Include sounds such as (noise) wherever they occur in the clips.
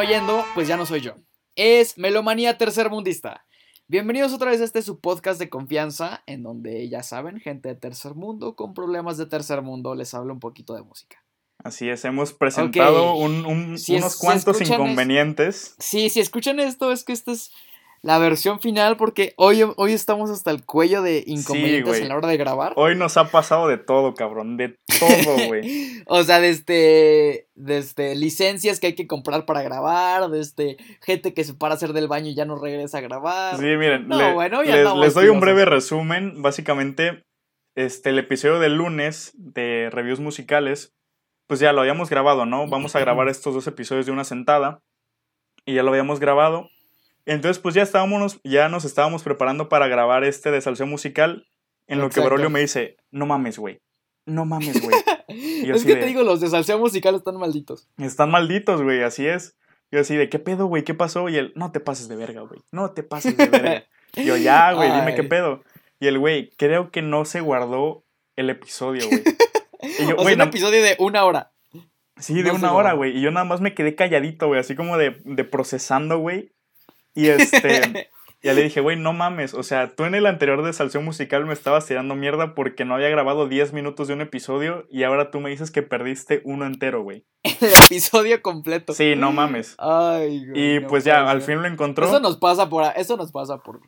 están oyendo, pues ya no soy yo. Es Melomanía Tercermundista. Bienvenidos otra vez a este su podcast de confianza, en donde ya saben, gente de tercer mundo con problemas de tercer mundo les habla un poquito de música. Así es, hemos presentado un, un, Si es- unos si cuantos escuchan es- inconvenientes. Sí, si escuchan esto, es que esta es la versión final, porque hoy, hoy estamos hasta el cuello de inconvenientes güey. en la hora de grabar. Hoy nos ha pasado de todo, cabrón, de todo, (laughs) güey. O sea, desde, desde licencias que hay que comprar para grabar, desde gente que se para a hacer del baño y ya no regresa a grabar. Sí, miren, No, le- bueno, ya les, les doy un breve resumen. Básicamente, este, el episodio del lunes de reviews musicales, pues ya lo habíamos grabado, ¿no? Vamos a grabar estos dos episodios de una sentada. Y ya lo habíamos grabado. Entonces, pues ya estábamos, ya nos estábamos preparando para grabar este de salseo musical. En lo que Exacto. Brolio me dice, no mames, güey. No mames, güey. (laughs) es que de- te digo, los de salseo musical están malditos. Están malditos, güey, así es. Yo así de, ¿qué pedo, güey? ¿Qué pasó? Y él, no te pases de verga, güey. No te pases de verga. Y (laughs) yo, ya, güey, dime qué pedo. Y el güey, creo que no se guardó el episodio, güey. (laughs) Y yo, o sea, un episodio de una hora. sí, de no una hora, güey. Y yo nada más me quedé calladito, güey, así como de, de procesando, güey. Y este, (laughs) ya le dije, güey, no mames. O sea, tú en el anterior de Salseo Musical me estabas tirando mierda porque no había grabado 10 minutos de un episodio y ahora tú me dices que perdiste uno entero, güey. (laughs) el episodio completo. Sí, no mames. Ay, güey, Y no pues ya, al fin lo encontró. Eso nos pasa por, eso nos pasa por,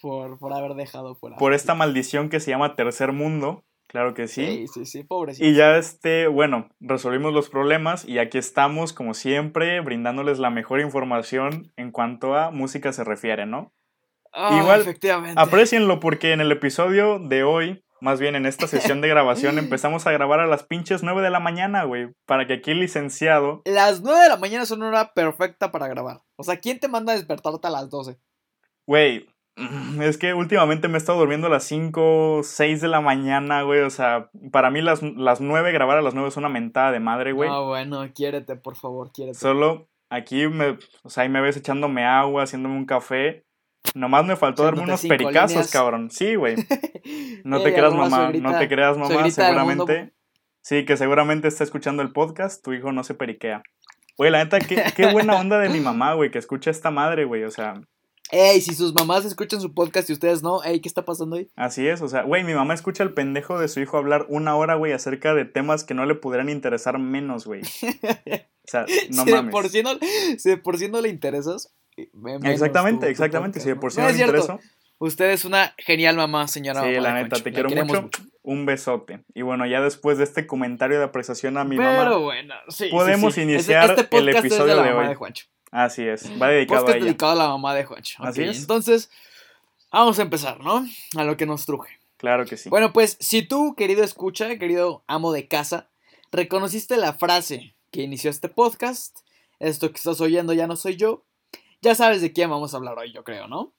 por, por haber dejado fuera. por esta maldición que se llama tercer mundo, claro que sí. Sí, sí, sí, pobrecito. Y ya este, bueno, resolvimos los problemas y aquí estamos, como siempre, brindándoles la mejor información en cuanto a música se refiere, ¿no? Ah, igual, efectivamente. Aprecienlo porque en el episodio de hoy, más bien en esta sesión de grabación, (laughs) empezamos a grabar a las pinches 9 de la mañana, güey, para que aquí el licenciado, Las 9 de la mañana son una hora perfecta para grabar. O sea, ¿quién te manda a despertarte a las 12? güey, es que últimamente me he estado durmiendo a las 5, 6 de la mañana, güey, o sea, para mí las, las 9, grabar a las 9 es una mentada de madre, güey. Ah, bueno, quiérete, por favor, quiérete. Solo aquí me, o sea, ahí me ves echándome agua, haciéndome un café. Nomás me faltó darme unos pericazos, líneas. cabrón. Sí, güey. (laughs) No te creas, mamá. suegrita- no te creas, mamá. mundo. Seguramente. Sí, que seguramente está escuchando el podcast. Tu hijo no se periquea. Güey, la neta, qué, qué buena onda de mi mamá, güey, que escucha esta madre, güey. O sea, Ey, si sus mamás escuchan su podcast y ustedes no, ey, ¿qué está pasando ahí? así es. O sea, güey, mi mamá escucha al pendejo de su hijo hablar una hora, güey, acerca de temas que no le pudieran interesar menos, güey. (laughs) O sea, no si, de mames. por sí no, si de por sí no le interesas. me- menos Exactamente, tu- tu exactamente. podcast, Si de por sí No le cierto. interesó. Usted es una genial mamá, señora. Sí, mamá la de neta, te quiero mucho. Un besote. Y bueno, ya después de este comentario de apreciación a mi Pero mamá, bueno, sí. sí, podemos sí. iniciar Este- este el es episodio la de mamá hoy. de Juancho. Así es, va dedicado Podcast a ella. dedicado a la mamá de Juancho. Así es. Entonces, vamos a empezar, ¿no? A lo que nos truje. Claro que sí. Bueno, pues, si tú, querido escucha, querido amo de casa, reconociste la frase que inició este podcast, esto que estás oyendo ya no soy yo, ya sabes de quién vamos a hablar hoy, yo creo, ¿no?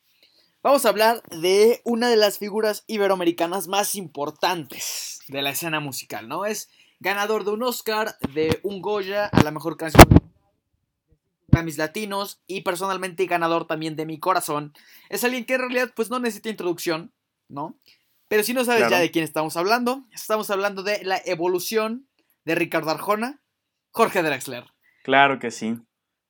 Vamos a hablar de una de las figuras iberoamericanas más importantes de la escena musical, ¿no? Es ganador de un Oscar, de un Goya a la mejor canción de Grammys latinos y personalmente ganador también de mi corazón. Es alguien que en realidad pues no necesita introducción, ¿no? Pero si no sabes Claro. ya de quién estamos hablando, estamos hablando de la evolución de Ricardo Arjona, Jorge Drexler. Claro que sí.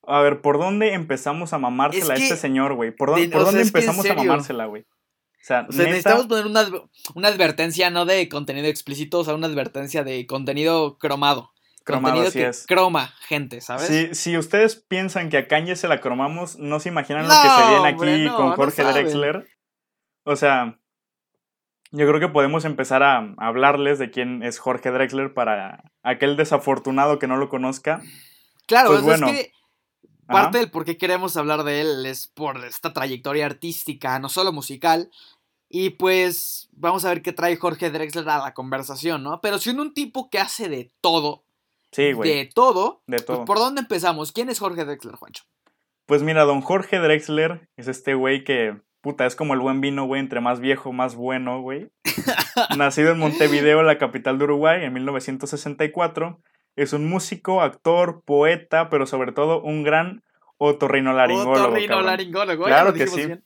A ver, ¿por dónde empezamos a mamársela a Es este señor, güey? ¿Por dónde, de- por sea, dónde empezamos a mamársela, güey? O sea, O sea, neta, necesitamos poner una, una advertencia no de contenido explícito, o sea, una advertencia de contenido cromado. Cromado, contenido así que es. croma gente, ¿sabes? Si, si ustedes piensan que a Kanye se la cromamos, no se imaginan lo que se viene aquí hombre, no, con Jorge. Drexler. O sea, yo creo que podemos empezar a hablarles de quién es Jorge Drexler para aquel desafortunado que no lo conozca. Claro, Pues bueno. es que Ajá. parte del por qué queremos hablar de él es por esta trayectoria artística, no solo musical. Y pues vamos a ver qué trae Jorge Drexler a la conversación, ¿no? Pero siendo un tipo que hace de todo, Sí, güey. de todo, De pues, todo. ¿por dónde empezamos? ¿Quién es Jorge Drexler, Juancho? Pues mira, don Jorge Drexler es este güey que, puta, es como el buen vino, güey, entre más viejo, más bueno, güey. (laughs) Nacido en Montevideo, la capital de Uruguay, en 1964. Es un músico, actor, poeta, pero sobre todo un gran otorrinolaringólogo. Otorrinolaringólogo, Claro que sí. bien.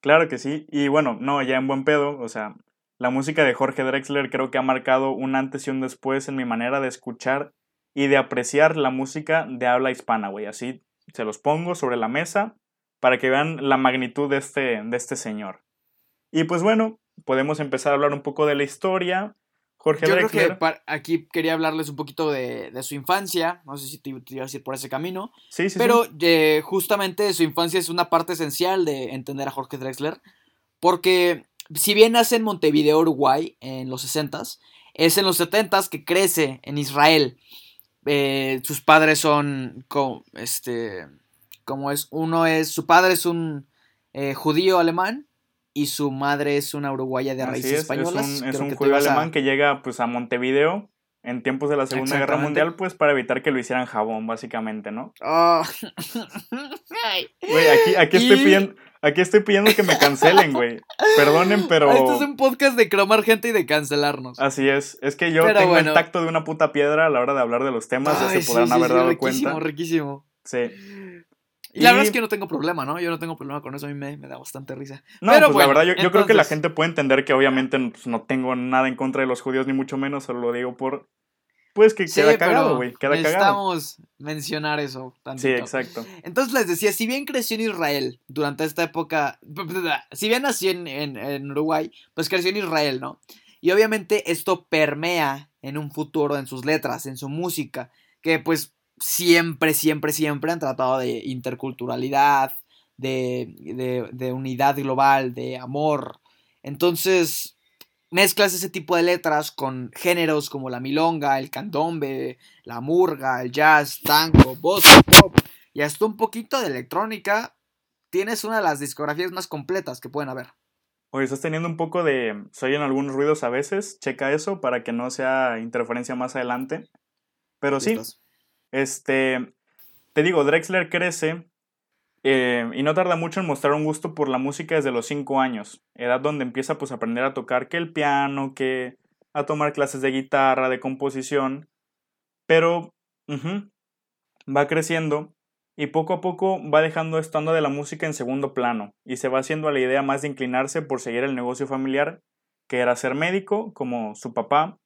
Claro que sí. Y bueno, no, ya en buen pedo, o sea, la música de Jorge Drexler creo que ha marcado un antes y un después en mi manera de escuchar y de apreciar la música de habla hispana, güey. Así se los pongo sobre la mesa para que vean la magnitud de este, de este señor. Y pues bueno, podemos empezar a hablar un poco de la historia. Jorge Yo Drexler. creo que aquí quería hablarles un poquito de, de su infancia. No sé si te, te ibas a ir por ese camino. Sí, sí, Pero sí. eh, justamente su infancia es una parte esencial de entender a Jorge Drexler. Porque si bien nace en Montevideo, Uruguay, en los 60s, es en los 70s que crece en Israel. Eh, sus padres son, co- este, como es, uno es, su padre es un eh, judío alemán y su madre es una uruguaya de Así raíces es, españolas. Es un, es judío a- alemán que llega pues a Montevideo en tiempos de la Segunda Guerra. Mundial pues para evitar que lo hicieran jabón, básicamente, ¿no? Ah. Ay. Güey, aquí, aquí, estoy Y- pidiendo, aquí estoy pidiendo que me cancelen, güey. Perdonen, pero... Este es un podcast de cromar gente y de cancelarnos. Así es. Es que yo Pero tengo bueno. el tacto de una puta piedra a la hora de hablar de los temas, ya se podrán sí, haber sí, dado riquísimo, cuenta. riquísimo. Sí. Y la verdad es que no tengo problema, ¿no? Yo no tengo problema con eso, a mí me, me da bastante risa. No, Pero pues bueno, la verdad, yo, yo creo que la gente puede entender que obviamente pues, no tengo nada en contra de los judíos, ni mucho menos, solo lo digo por. Pues que Sí, queda cagado, güey. Queda cagado. necesitamos mencionar eso Sí, exacto. Entonces les decía, si bien creció en Israel durante esta época, si bien nació en, en- en Uruguay, pues creció en Israel, ¿no? Y obviamente esto permea en un futuro en sus letras, en su música, que pues siempre, siempre, siempre han tratado de interculturalidad, de, de, de unidad global, de amor. Entonces, mezclas ese tipo de letras con géneros como la milonga, el candombe, la murga, el jazz, tango, bossa, pop y hasta un poquito de electrónica, tienes una de las discografías más completas que pueden haber. Oye, estás teniendo un poco de. Se oyen algunos ruidos a veces. Checa eso para que no sea interferencia más adelante. Pero sí, ¿Listos? Este, te digo, Drexler crece eh, y no tarda mucho en mostrar un gusto por la música desde los 5 años, edad donde empieza pues a aprender a tocar que el piano, que a tomar clases de guitarra, de composición, pero va creciendo y poco a poco va dejando esto ando de la música en segundo plano y se va haciendo a la idea más de inclinarse por seguir el negocio familiar, que era ser médico, como su papá,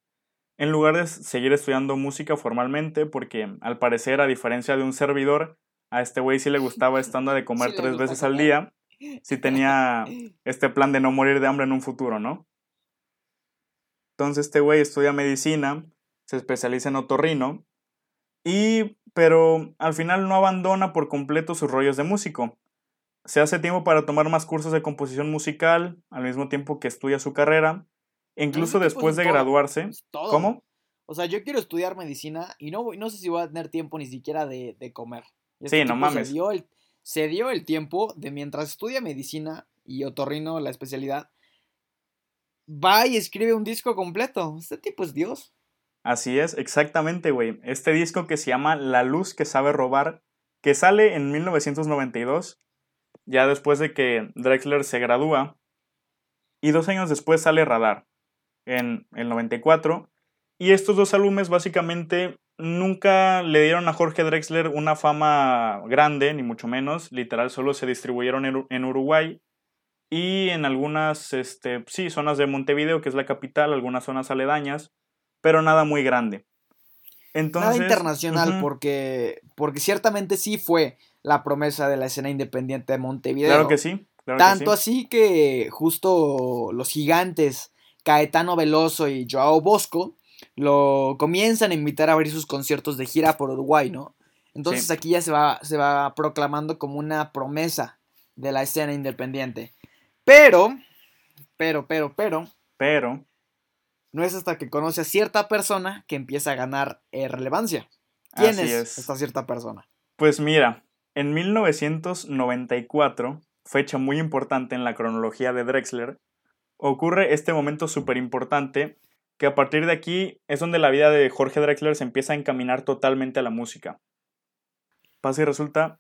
en lugar de seguir estudiando música formalmente, porque al parecer, a diferencia de un servidor, a este güey sí le gustaba esta onda de (laughs) comer Sí tres veces al día, sí (laughs) tenía este plan de no morir de hambre en un futuro, ¿no? Entonces este güey estudia medicina, se especializa en otorrino, y pero al final no abandona por completo sus rollos de músico. Se hace tiempo para tomar más cursos de composición musical, al mismo tiempo que estudia su carrera, incluso tiempo después es de todo. graduarse. Es todo. ¿Cómo? O sea, yo quiero estudiar medicina y no, voy- no sé si voy a tener tiempo ni siquiera de, de comer. Sí, no mames. Se dio, el, se dio el tiempo de mientras estudia medicina y otorrino la especialidad, va y escribe un disco completo. Este tipo es Dios. Así es, exactamente, güey. Este disco que se llama La luz que sabe robar, que sale en 1992, ya después de que Drexler se gradúa, y dos años después sale Radar, en el 94, y estos dos álbumes básicamente nunca le dieron a Jorge Drexler una fama grande, ni mucho menos, literal solo se distribuyeron en, Ur- en Uruguay y en algunas, este, sí, zonas de Montevideo, que es la capital, algunas zonas aledañas, pero nada muy grande. Entonces, Nada internacional ujú, porque, porque ciertamente sí fue la promesa de la escena independiente de Montevideo. Claro que sí. claro que Tanto sí. así que justo los gigantes Caetano Veloso y Joao Bosco lo comienzan a invitar a abrir sus conciertos de gira por Uruguay, ¿no? Entonces Sí. aquí ya se va, se va proclamando como una promesa de la escena independiente. Pero, pero, pero, pero, Pero, no es hasta que conoce a cierta persona que empieza a ganar eh, relevancia. ¿Quién así es, es. esta cierta persona? Pues mira, en 1994, fecha muy importante en la cronología de Drexler, ocurre este momento súper importante que a partir de aquí es donde la vida de Jorge Drexler se empieza a encaminar totalmente a la música. Pasa y resulta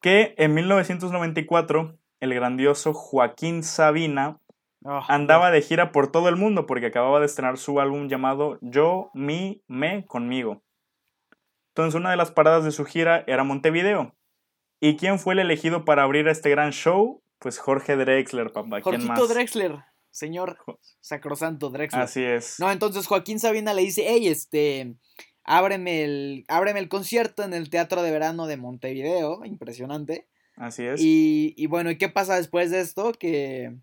que en 1994 el grandioso Joaquín Sabina Ah, andaba de gira por todo el mundo porque acababa de estrenar su álbum llamado Yo, Mi, Me, Conmigo. Entonces una de las paradas de su gira era Montevideo. ¿Y quién fue el elegido para abrir este gran show? Pues Jorge Drexler, papá. ¿Quién Jorgito más? Drexler, señor Sacrosanto Drexler. Así es. No, entonces Joaquín Sabina le dice, hey, este, ábreme el, ábreme el concierto en el Teatro de Verano de Montevideo, impresionante. Así es. Y, y bueno, ¿y qué pasa después de esto? Que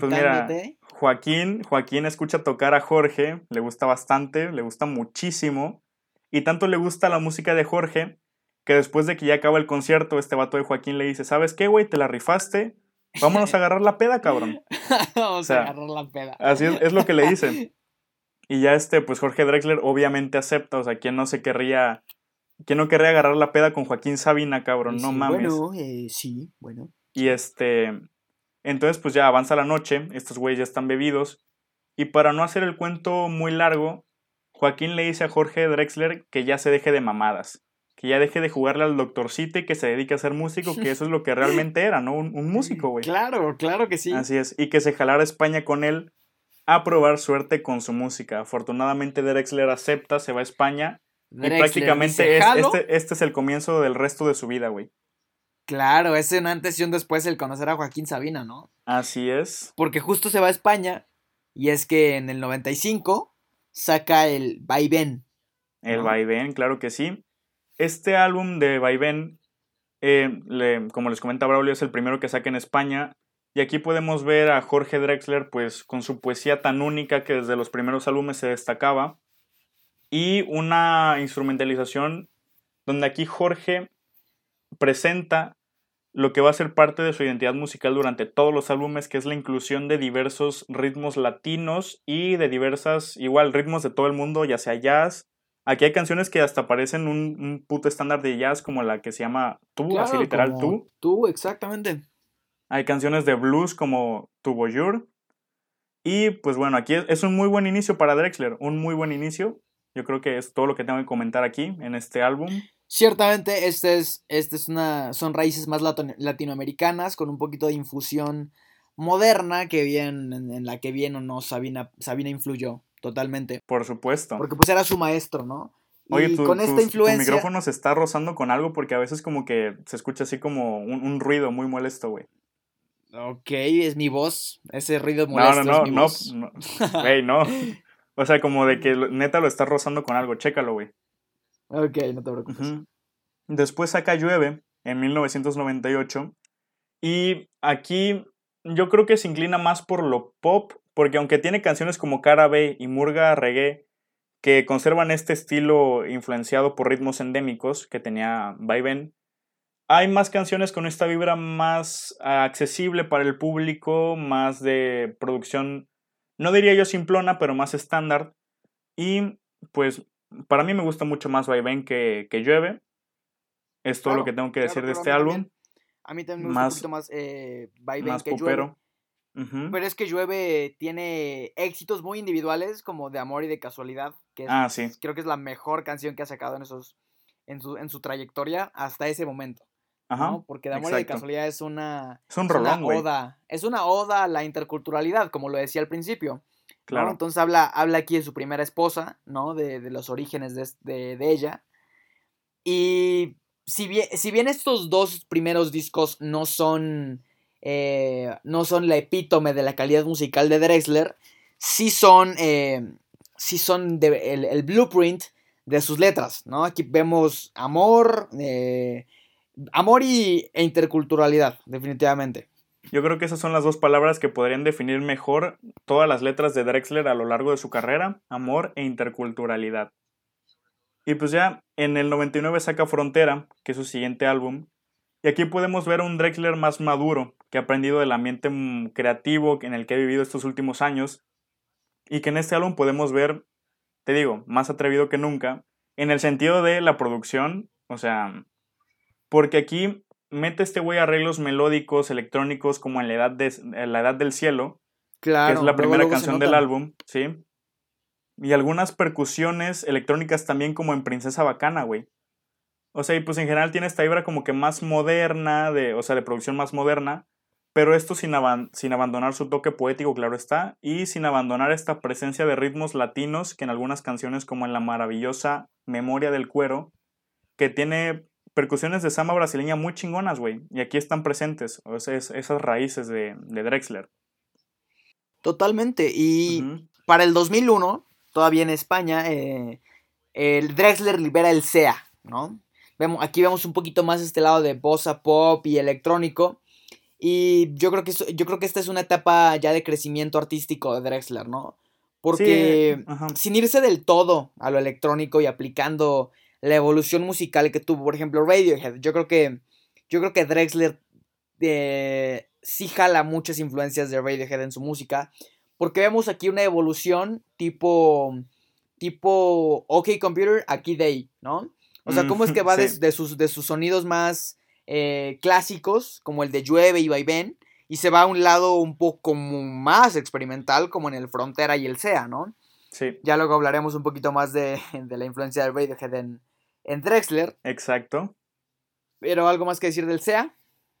pues mira, Joaquín, Joaquín escucha tocar a Jorge, le gusta bastante, le gusta muchísimo, y tanto le gusta la música de Jorge que después de que ya acaba el concierto, este vato de Joaquín le dice, ¿sabes qué, güey? Te la rifaste, vámonos a agarrar la peda, cabrón. (laughs) Vamos a agarrar la peda. Así es, es lo que le dicen. (laughs) Y ya este, pues Jorge Drexler obviamente acepta, o sea, ¿quién no se querría, quién no querría agarrar la peda con Joaquín Sabina, cabrón? No mames. Bueno, eh, sí, bueno. Y este, entonces pues ya avanza la noche, estos güeyes ya están bebidos, y para no hacer el cuento muy largo, Joaquín le dice a Jorge Drexler que ya se deje de mamadas, que ya deje de jugarle al doctorcito y que se dedique a ser músico, que eso es lo que realmente era, ¿no? Un, un músico, güey. Claro, claro que sí. Así es, y que se jalara a España con él a probar suerte con su música. Afortunadamente Drexler acepta, se va a España y prácticamente este, este es el comienzo del resto de su vida, güey. Claro, es un antes y un después el conocer a Joaquín Sabina, ¿no? Así es. Porque justo se va a España y es que en el 95 saca el Vaivén. El Vaivén, claro que sí. Este álbum de Vaivén, eh, como les comenta Braulio, es el primero que saca en España y aquí podemos ver a Jorge Drexler pues con su poesía tan única que desde los primeros álbumes se destacaba y una instrumentalización donde aquí Jorge presenta lo que va a ser parte de su identidad musical durante todos los álbumes, que es la inclusión de diversos ritmos latinos y de diversas, igual, ritmos de todo el mundo, ya sea jazz. Aquí hay canciones que hasta parecen un, puto estándar de jazz, como la que se llama Tú, así literal Tú. Tú, exactamente. Hay canciones de blues como Tu Voyeur. Y pues bueno, aquí es, un muy buen inicio para Drexler, un muy buen inicio. Yo creo que es todo lo que tengo que comentar aquí en este álbum. Ciertamente, este es, este es una, son raíces más latinoamericanas con un poquito de infusión moderna que bien, en, la que bien o no Sabina, Sabina influyó totalmente. Por supuesto. Porque pues era su maestro, ¿no? Oye, con esta influencia... tu micrófono se está rozando con algo porque a veces como que se escucha así como un ruido muy molesto, güey. Ok, es mi voz. Ese ruido molesto. No, no, no, no. Güey, no. O sea, como de que neta lo estás rozando con algo. Chécalo, güey. Ok, no te preocupes. Después saca Llueve en 1998. Y aquí yo creo que se inclina más por lo pop, porque aunque tiene canciones como Cara B y Murga Reggae, que conservan este estilo influenciado por ritmos endémicos que tenía Vaivén, hay más canciones con esta vibra más accesible para el público, más de producción, no diría yo simplona, pero más estándar. Y pues para mí me gusta mucho más Vaivén que, que Llueve. Es todo lo que tengo que decir de este álbum. A mí también me gusta un poquito más eh, Vaivén que Llueve. Pero es que Llueve tiene éxitos muy individuales, como de amor y de casualidad. Que ah, sí. Creo que es la mejor canción que ha sacado en, esos, en, su, en su trayectoria hasta ese momento. Porque de amor y de casualidad es una, es un una oda. Es una oda a la interculturalidad, como lo decía al principio. Claro. Entonces habla, habla aquí de su primera esposa, ¿no? De, los orígenes de, ella. Y si bien, si bien estos dos primeros discos no son. Eh, no son la epítome de la calidad musical de Drexler, sí son. Eh, sí son el, blueprint de sus letras, ¿no? Aquí vemos amor. Eh, Amor y, e interculturalidad, definitivamente. Yo creo que esas son las dos palabras que podrían definir mejor todas las letras de Drexler a lo largo de su carrera, amor e interculturalidad. Y pues ya en el 99 saca Frontera, que es su siguiente álbum, y aquí podemos ver a un Drexler más maduro, que ha aprendido del ambiente mm, creativo en el que ha vivido estos últimos años, y que en este álbum podemos ver, te digo, más atrevido que nunca, en el sentido de la producción, o sea, porque aquí mete este güey arreglos melódicos, electrónicos, como en la edad, de, la edad del cielo. Claro. Que es la primera canción del álbum, ¿sí? Y algunas percusiones electrónicas también como en Princesa Bacana, güey. O sea, y pues en general tiene esta vibra como que más moderna, de, o sea, de producción más moderna, pero esto sin, sin abandonar su toque poético, claro está, y sin abandonar esta presencia de ritmos latinos que en algunas canciones como en la maravillosa Memoria del Cuero, que tiene percusiones de samba brasileña muy chingonas, güey. Y aquí están presentes o sea, esas raíces de, Drexler. Totalmente. Y para el 2001, todavía en España, eh, el Drexler libera el SEA, ¿no? Vemos, aquí vemos un poquito más este lado de bossa pop y electrónico. Y yo creo que yo creo que esta es una etapa ya de crecimiento artístico de Drexler, ¿no? Porque sin irse del todo a lo electrónico y aplicando la evolución musical que tuvo, por ejemplo, Radiohead, yo creo que yo creo que Drexler eh, sí jala muchas influencias de Radiohead en su música, porque vemos aquí una evolución tipo tipo OK Computer, aquí Day, ¿no? O sea, cómo es que va de, sus, de sus sonidos más eh, clásicos, como el de Llueve y Vaivén, y se va a un lado un poco más experimental, como en el Frontera y el SEA, ¿no? Sí. Ya luego hablaremos un poquito más (laughs) de, la influencia de Radiohead en, en Drexler. Exacto. Pero algo más que decir del SEA.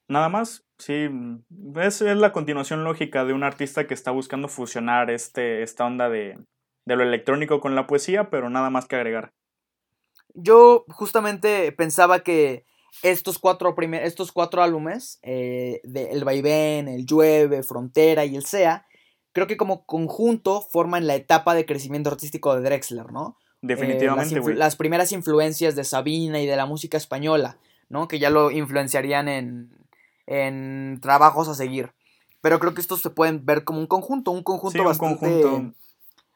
Nada más, sí, es, es, la continuación lógica de un artista que está buscando fusionar este, esta onda de, de lo electrónico con la poesía, pero nada más que agregar. Yo justamente pensaba que estos cuatro, primer, estos cuatro álbumes, eh, de El Vaivén, El Llueve, Frontera y El Sea, creo que como conjunto forman la etapa de crecimiento artístico de Drexler, ¿no? Definitivamente, las, las, primeras influencias de Sabina y de la música española, ¿no? Que ya lo influenciarían en, en trabajos a seguir. Pero creo que estos se pueden ver como un conjunto, un conjunto sí, bastante, conjunto.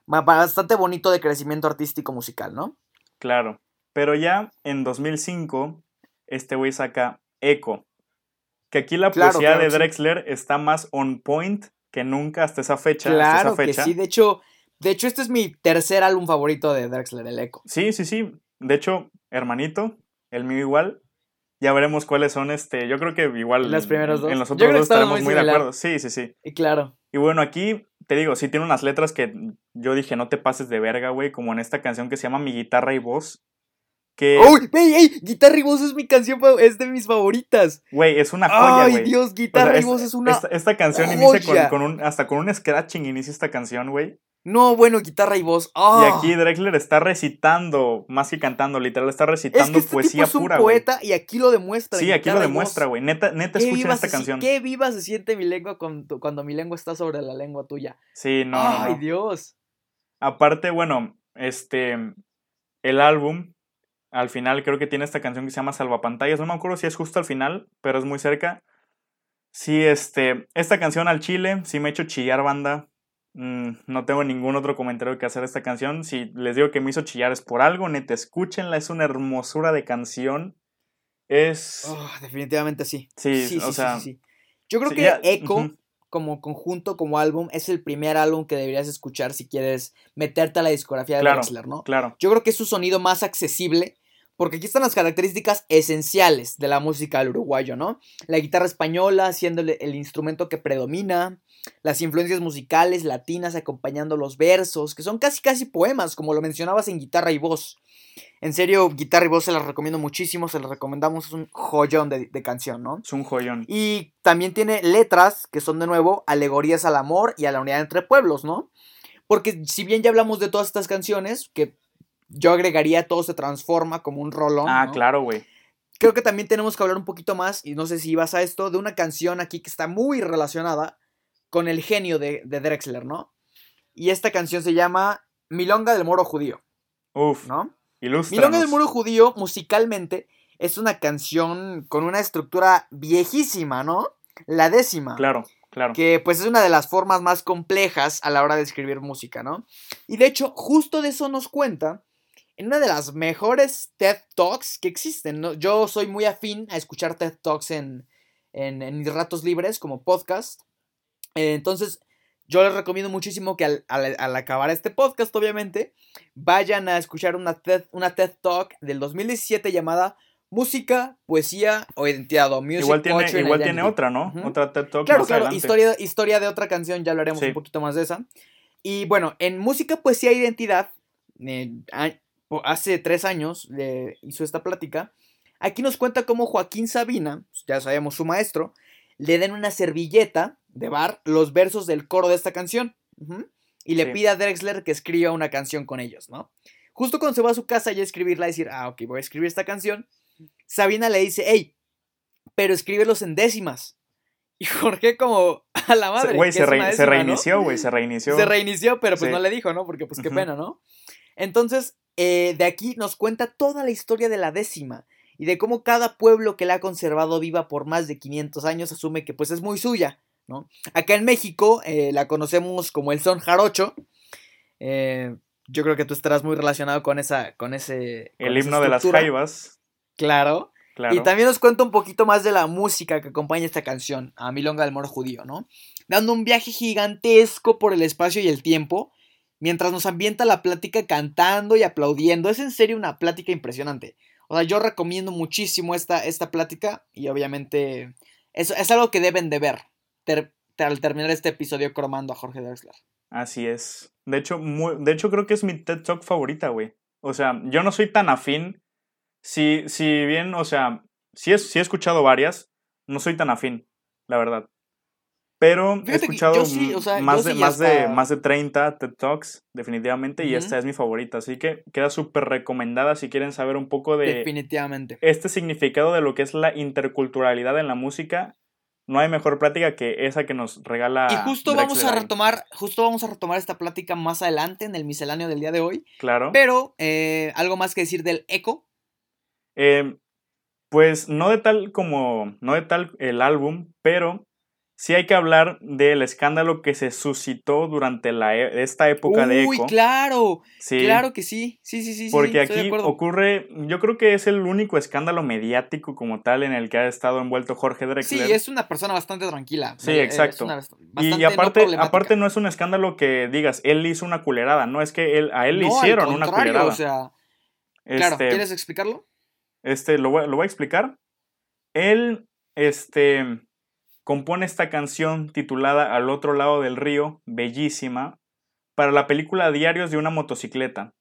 bastante bonito de crecimiento artístico musical, ¿no? Claro. Pero ya en 2005 este güey saca Echo. Que aquí la poesía de Drexler está más on point que nunca hasta esa fecha. Claro hasta esa fecha. que sí, de hecho, de hecho, este es mi tercer álbum favorito de Drexler, el Echo. Sí, sí, sí. De hecho, hermanito, el mío igual. Ya veremos cuáles son este. Yo creo que igual. Los primeros dos. En los otros dos estaremos muy, de acuerdo. Sí, sí, sí. Y claro. Y bueno, aquí te digo, sí tiene unas letras que yo dije, no te pases de verga, güey. Como en esta canción que se llama Mi guitarra y voz. ¡Uy! ¡Ey, ey! Guitarra y voz es mi canción, es de mis favoritas. Güey, es una joya, ¡Ay, Dios! Guitarra y voz es una. Esta, canción inicia con, un. Hasta con un scratching inicia esta canción, güey. No, bueno, guitarra y voz. Y ¡Ah! aquí Drexler está recitando, más que cantando, literal, está recitando es que este poesía tipo es pura, un poeta y aquí lo demuestra. Sí, aquí lo demuestra, güey. Neta, neta, escuchen esta canción. Qué viva se siente mi lengua cuando, cuando, mi lengua está sobre la lengua tuya. Sí, no. ¡Ay, Dios! Aparte, bueno, este. El álbum al final creo que tiene esta canción que se llama Salvapantallas. No me acuerdo si es justo al final, pero es muy cerca. Sí, este, esta canción al chile, sí me ha hecho chillar banda. Mm, no tengo ningún otro comentario que hacer de esta canción. Si les digo que me hizo chillar es por algo, neta, escúchenla, es una hermosura de canción. Es... Oh, definitivamente sí. Sí, sí, o sea... Yo creo que Echo, como conjunto, como álbum, es el primer álbum que deberías escuchar si quieres meterte a la discografía de claro, ¿no? Claro. Yo creo que es su sonido más accesible porque aquí están las características esenciales de la música del uruguayo, ¿no? La guitarra española siendo el instrumento que predomina, las influencias musicales latinas acompañando los versos, que son casi casi poemas, como lo mencionabas en guitarra y voz. En serio, guitarra y voz se las recomiendo muchísimo, se las recomendamos, es un joyón de, de, canción, ¿no? Es un joyón. Y también tiene letras que son de nuevo alegorías al amor y a la unidad entre pueblos, ¿no? Porque si bien ya hablamos de todas estas canciones, que yo agregaría todo se transforma como un rolón. Ah, claro, güey. Creo que también tenemos que hablar un poquito más, y no sé si vas a esto, de una canción aquí que está muy relacionada con el genio de, Drexler, ¿no? Y esta canción se llama Milonga del Moro Judío. Uf. ¿No? Ilústranos. Milonga del Moro Judío, musicalmente, es una canción con una estructura viejísima, ¿no? La décima. Claro, claro. Que pues es una de las formas más complejas a la hora de escribir música, ¿no? Y de hecho, justo de eso nos cuenta en una de las mejores TED Talks que existen. ¿no? Yo soy muy afín a escuchar TED Talks en, en, mis ratos libres como podcast. Eh, entonces, yo les recomiendo muchísimo que al, acabar este podcast, obviamente, vayan a escuchar una TED, una TED Talk del 2017 llamada Música, Poesía o Identidad o Music Igual tiene, igual tiene otra, ¿no? Otra TED Talk. Claro, claro. Historia, historia de otra canción, ya hablaremos un poquito más de esa. Y bueno, en Música, Poesía e Identidad, eh, hace tres años hizo esta plática. Aquí nos cuenta cómo Joaquín Sabina, ya sabemos su maestro, le den una servilleta de bar los versos del coro de esta canción. y le pide a Drexler que escriba una canción con ellos, ¿no? Justo cuando se va a su casa y a escribirla, a decir, ah, ok, voy a escribir esta canción. Sabina le dice, hey, pero escríbelos en décimas. Y (laughs) Jorge como a la madre. Güey, se, reinició, güey, se reinició. Se reinició, pero pues no le dijo, ¿no? Porque pues qué pena, ¿no? Entonces, eh, de aquí nos cuenta toda la historia de la décima y de cómo cada pueblo que la ha conservado viva por más de 500 años asume que pues es muy suya, ¿no? Acá en México eh, la conocemos como el son jarocho. Eh, yo creo que tú estarás muy relacionado con esa, con ese... con El himno de las jaivas. Claro. Claro. Y también nos cuenta un poquito más de la música que acompaña esta canción, a Milonga del Moro Judío, ¿no? Dando un viaje gigantesco por el espacio y el tiempo, mientras nos ambienta la plática cantando y aplaudiendo. Es en serio una plática impresionante. O sea, yo recomiendo muchísimo esta, esta plática y obviamente es, es algo que deben de ver ter- al terminar este episodio cromando a Jorge Drexler. Así es. De hecho, muy- de hecho, creo que es mi TED Talk favorita, güey. O sea, yo no soy tan afín. Si, si bien, o sea, sí, es, sí he escuchado varias, no soy tan afín, la verdad. Pero he Fíjate que escuchado yo sí, o sea, más, de, sí más, de, más de 30 TED Talks, definitivamente, y esta es mi favorita. Así que queda súper recomendada si quieren saber un poco de Definitivamente. este significado de lo que es la interculturalidad en la música. No hay mejor plática que esa que nos regala. Y justo vamos a retomar, justo vamos a retomar esta plática más adelante en el misceláneo del día de hoy. Claro. Pero, eh, algo más que decir del eco. Eh, pues no de tal como, no de tal el álbum, pero sí hay que hablar del escándalo que se suscitó durante la, e- esta época de Uy, Eco. Sí, claro, claro que sí. Sí, sí, sí. sí, porque de aquí ocurre, yo creo que es el único escándalo mediático como tal en el que ha estado envuelto Jorge Sí, Drexler. es una persona bastante tranquila. Sí, Eh, exacto. y aparte, no aparte no es un escándalo que digas, él hizo una culerada, no es que él, a él le No, al hicieron una culerada. O sea, claro, Este, ¿quieres explicarlo? Este, lo voy, lo voy a explicar. Él, este, compone esta canción titulada Al otro lado del río, bellísima, para la película Diarios de una motocicleta,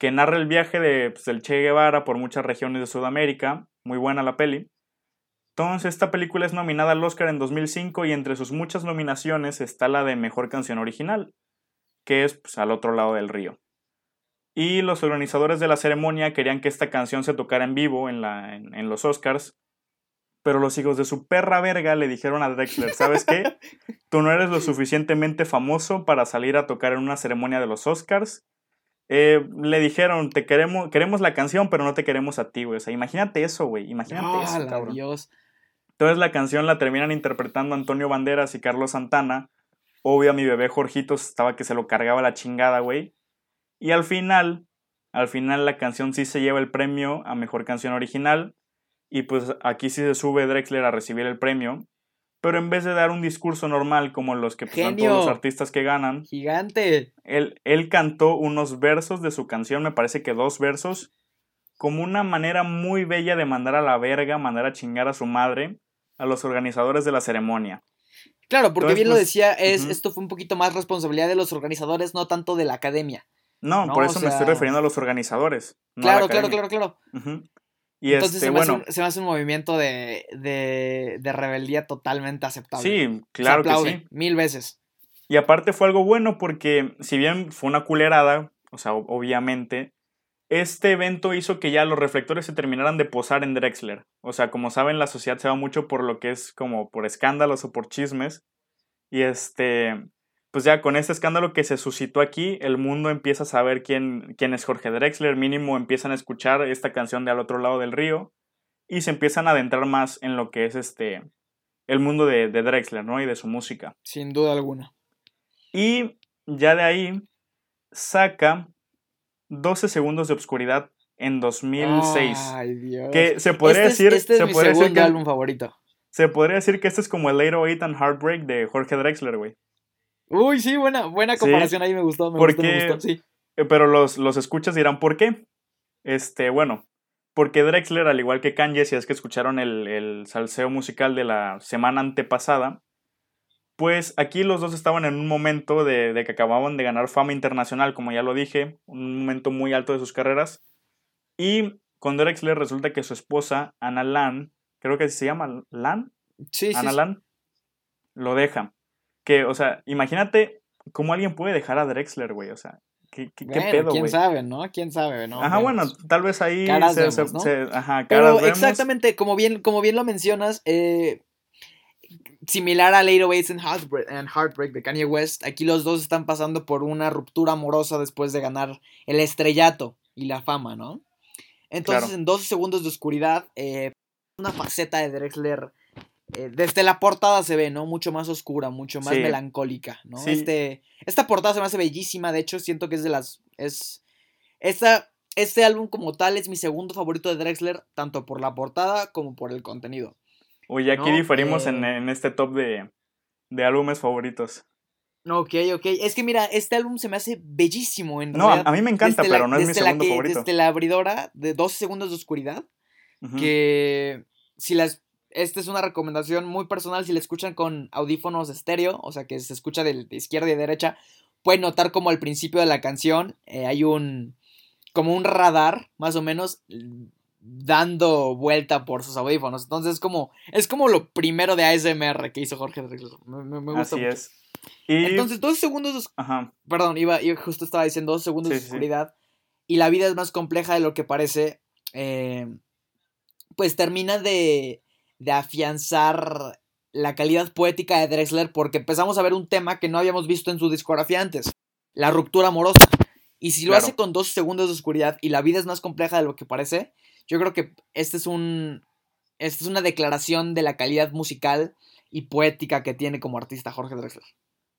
que narra el viaje de, pues, del Che Guevara por muchas regiones de Sudamérica. Muy buena la peli. Entonces, esta película es nominada al Oscar en 2005 y entre sus muchas nominaciones está la de Mejor Canción Original, que es pues, Al otro lado del río. Y los organizadores de la ceremonia querían que esta canción se tocara en vivo en, en los Oscars. Pero los hijos de su perra verga le dijeron a Drexler, ¿sabes qué? (laughs) Tú no eres lo suficientemente famoso para salir a tocar en una ceremonia de los Oscars. Eh, le dijeron, te queremos, queremos la canción, pero no te queremos a ti, güey. O sea, imagínate eso, güey. Imagínate ¡Ah, eso, cabrón. Dios! Entonces la canción la terminan interpretando Antonio Banderas y Carlos Santana. Obvio, a mi bebé Jorgitos estaba que se lo cargaba la chingada, güey. Y al final, al final la canción sí se lleva el premio a mejor canción original. Y pues aquí sí se sube Drexler a recibir el premio. Pero en vez de dar un discurso normal como los que pues, dan todos los artistas que ganan, ¡Gigante! él, él cantó unos versos de su canción, me parece que dos versos, como una manera muy bella de mandar a la verga, mandar a chingar a su madre, a los organizadores de la ceremonia. Claro, porque Entonces, bien lo pues, decía, es, esto fue un poquito más responsabilidad de los organizadores, no tanto de la academia. No, No, por eso me estoy refiriendo a los organizadores. no a la claro, claro, claro, claro. Ujú. Y Entonces este, se, me bueno, hace un, se me hace un movimiento de, de, de rebeldía totalmente aceptable. sí, Se claro que aplaude, sí. Mil veces. Y aparte fue algo bueno porque si bien fue una culerada, o sea, ob- obviamente, este evento hizo que ya los reflectores se terminaran de posar en Drexler. O sea, como saben, la sociedad se va mucho por lo que es como por escándalos o por chismes. Y este, pues ya con este escándalo que se suscitó aquí, el mundo empieza a saber quién, quién es Jorge Drexler, mínimo empiezan a escuchar esta canción de Al otro lado del río y se empiezan a adentrar más en lo que es este, el mundo de, de Drexler, ¿no? Y de su música. Sin duda alguna. Y ya de ahí saca 12 segundos de obscuridad en 2006. Ay, Dios. que se podría este decir, es, este es se mi podría decir segundo que, álbum favorito. se podría decir que este es como el Later Eight and Heartbreak de Jorge Drexler, güey. Uy, sí, buena, buena Sí, comparación ahí me gustó, me gustó, me porque- gustó, sí. Eh, Pero los, los escuchas dirán, ¿por qué? Este, bueno, porque Drexler, al igual que Kanye, si es que escucharon el, el salseo musical de la semana antepasada, pues aquí los dos estaban en un momento de, de que acababan de ganar fama internacional, como ya lo dije, un momento muy alto de sus carreras. Y con Drexler resulta que su esposa, Ana Lan, creo que se llama Lan, Sí, sí, Ana sí. Lan, lo deja. Que, o sea, imagínate cómo alguien puede dejar a Drexler, güey, o sea, ¿qué, qué, qué Bueno, pedo, quién sabe, ¿no? ¿Quién sabe, ¿no? Ajá, bueno, Vemos. tal vez ahí Caras se, vemos, ¿no? se- ajá, caras Pero vemos. exactamente, como bien, como bien lo mencionas, eh, similar a Later Waits and Heartbreak, and Heartbreak de Kanye West, aquí los dos están pasando por una ruptura amorosa después de ganar el estrellato. y la fama, ¿no? Entonces, en 12 segundos de oscuridad, eh, una faceta de Drexler eh, desde la portada se ve, ¿no? Mucho más oscura, mucho más melancólica, ¿no? Este, esta portada se me hace bellísima, de hecho siento que es de las... Es, esta, este álbum como tal es mi segundo favorito de Drexler, tanto por la portada como por el contenido. Oye, aquí diferimos en, eh, en, este top de, de álbumes favoritos. Ok, ok. Es que mira, este álbum se me hace bellísimo. En no, a mí me encanta, pero no es mi segundo favorito. Desde la abridora de 12 segundos de oscuridad, que si las esta es una recomendación muy personal. Si la escuchan con audífonos estéreo, o sea que se escucha de, izquierda y derecha, pueden notar como al principio de la canción eh, hay un. como un radar, más o menos, dando vuelta por sus audífonos. Entonces es como. Es como lo primero de ASMR que hizo Jorge Me, me, gusta Así es. Entonces, dos segundos de Ajá. Perdón, iba, justo estaba diciendo dos segundos de oscuridad. Y la vida es más compleja de lo que parece. Eh, pues termina de de afianzar la calidad poética de Drexler porque empezamos a ver un tema que no habíamos visto en su discografía antes, la ruptura amorosa. Y si lo hace con dos segundos de oscuridad y la vida es más compleja de lo que parece, yo creo que este es un esta es una declaración de la calidad musical y poética que tiene como artista Jorge Drexler.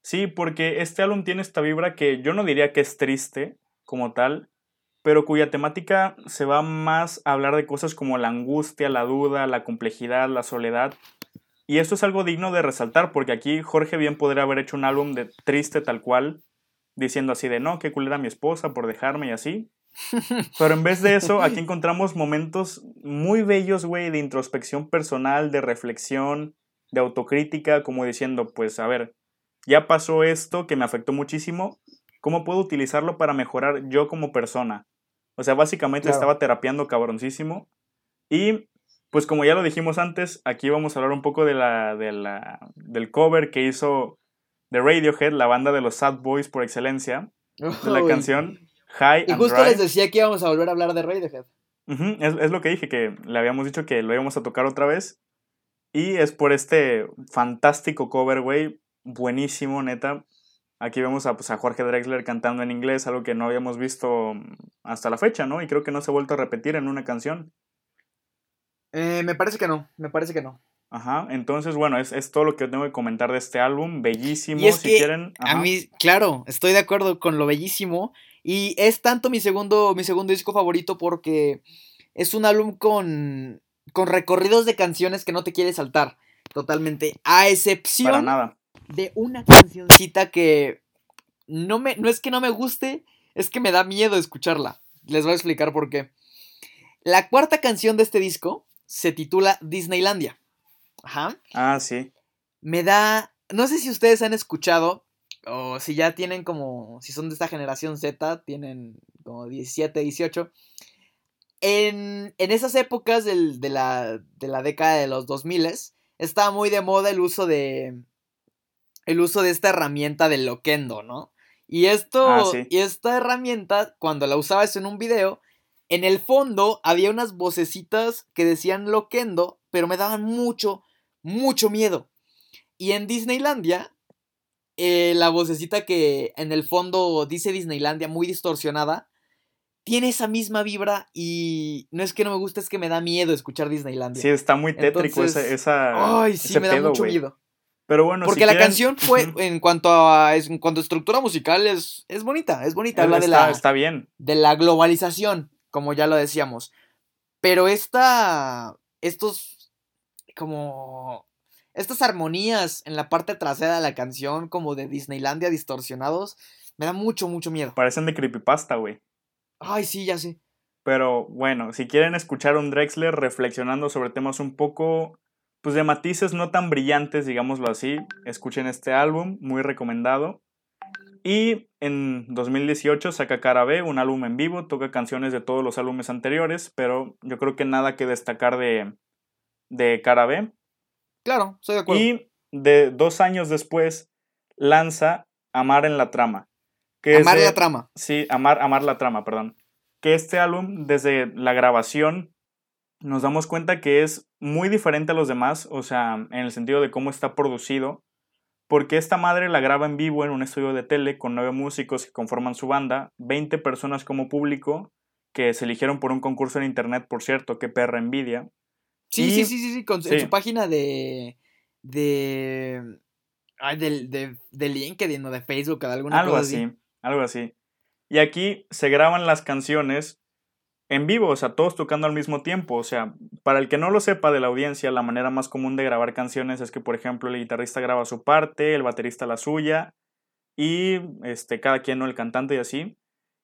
Sí, porque este álbum tiene esta vibra que yo no diría que es triste como tal, pero cuya temática se va más a hablar de cosas como la angustia, la duda, la complejidad, la soledad. Y esto es algo digno de resaltar, porque aquí Jorge bien podría haber hecho un álbum de triste tal cual, diciendo así de no, qué culera mi esposa por dejarme y así. (laughs) Pero en vez de eso, aquí encontramos momentos muy bellos, güey, de introspección personal, de reflexión, de autocrítica, como diciendo, pues a ver, ya pasó esto que me afectó muchísimo, ¿cómo puedo utilizarlo para mejorar yo como persona? O sea, básicamente estaba terapiando cabroncísimo. Y pues como ya lo dijimos antes, aquí vamos a hablar un poco de la, de la, del cover que hizo de Radiohead, la banda de los Sad Boys por excelencia, de la canción High y justo les decía que íbamos a volver a hablar de Radiohead. es, es, lo que dije, que le habíamos dicho que lo íbamos a tocar otra vez. Y es por este fantástico cover, güey. Buenísimo, neta. Aquí vemos a, pues, a Jorge Drexler cantando en inglés, algo que no habíamos visto hasta la fecha, ¿no? Y creo que no se ha vuelto a repetir en una canción. Eh, me parece que no, me parece que no. Ajá, entonces bueno, es, es todo lo que tengo que comentar de este álbum, bellísimo, si quieren. A mí, claro, estoy de acuerdo con lo bellísimo y es tanto mi segundo, mi segundo disco favorito porque es un álbum con, con recorridos de canciones que no te quieres saltar, totalmente, a excepción Para nada de una cancioncita que no, me, no es que no me guste, es que me da miedo escucharla. Les voy a explicar por qué. La cuarta canción de este disco se titula Disneylandia. Ajá. Ah, sí. Me da. No sé si ustedes han escuchado, o si ya tienen como. Si son de esta generación Z, tienen como 17, 18. En, en esas épocas de, la, de la década de los 2000 estaba muy de moda el uso de, el uso de esta herramienta del loquendo, ¿no? Y esto, ah, y esta herramienta, cuando la usabas en un video, en el fondo había unas vocecitas que decían loquendo, pero me daban mucho, mucho miedo. Y en Disneylandia, eh, la vocecita que en el fondo dice Disneylandia, muy distorsionada, tiene esa misma vibra y no es que no me guste, es que me da miedo escuchar Disneylandia. Sí, está muy tétrico esa, Ay, sí, me da mucho miedo. Pero bueno, Porque la canción fue, en cuanto a en cuanto a estructura musical, es, es bonita, es bonita. Habla está, de la, está bien. De la globalización, como ya lo decíamos. Pero esta. Estos. Como. Estas armonías en la parte trasera de la canción, como de Disneylandia distorsionados, me da mucho, mucho miedo. Parecen de creepypasta, güey. Ay, sí, ya sé. Pero bueno, si quieren escuchar un Drexler reflexionando sobre temas un poco pues de matices no tan brillantes, digámoslo así. Escuchen este álbum, muy recomendado. Y en 2018 saca Cara B, un álbum en vivo, toca canciones de todos los álbumes anteriores, pero yo creo que nada que destacar de, de Cara B. Claro, estoy de acuerdo. Y de dos años después lanza Amar en la Trama. Que amar la Trama. Sí, Amar, Amar la Trama, perdón. Que este álbum, desde la grabación, nos damos cuenta que es muy diferente a los demás, o sea, en el sentido de cómo está producido, porque esta madre la graba en vivo en un estudio de tele con nueve músicos que conforman su banda, 20 personas como público, que se eligieron por un concurso en internet, por cierto, que perra envidia. Sí, Y- sí, sí, sí, sí, con, en su página de. de. Ay, del- de, de LinkedIn o de Facebook o de alguna algo cosa así, algo así. Y aquí se graban las canciones en vivo, o sea, todos tocando al mismo tiempo. O sea, para el que no lo sepa de la audiencia, la manera más común de grabar canciones es que, por ejemplo, el guitarrista graba su parte, el baterista la suya, y este, cada quien, ¿no? El cantante y así.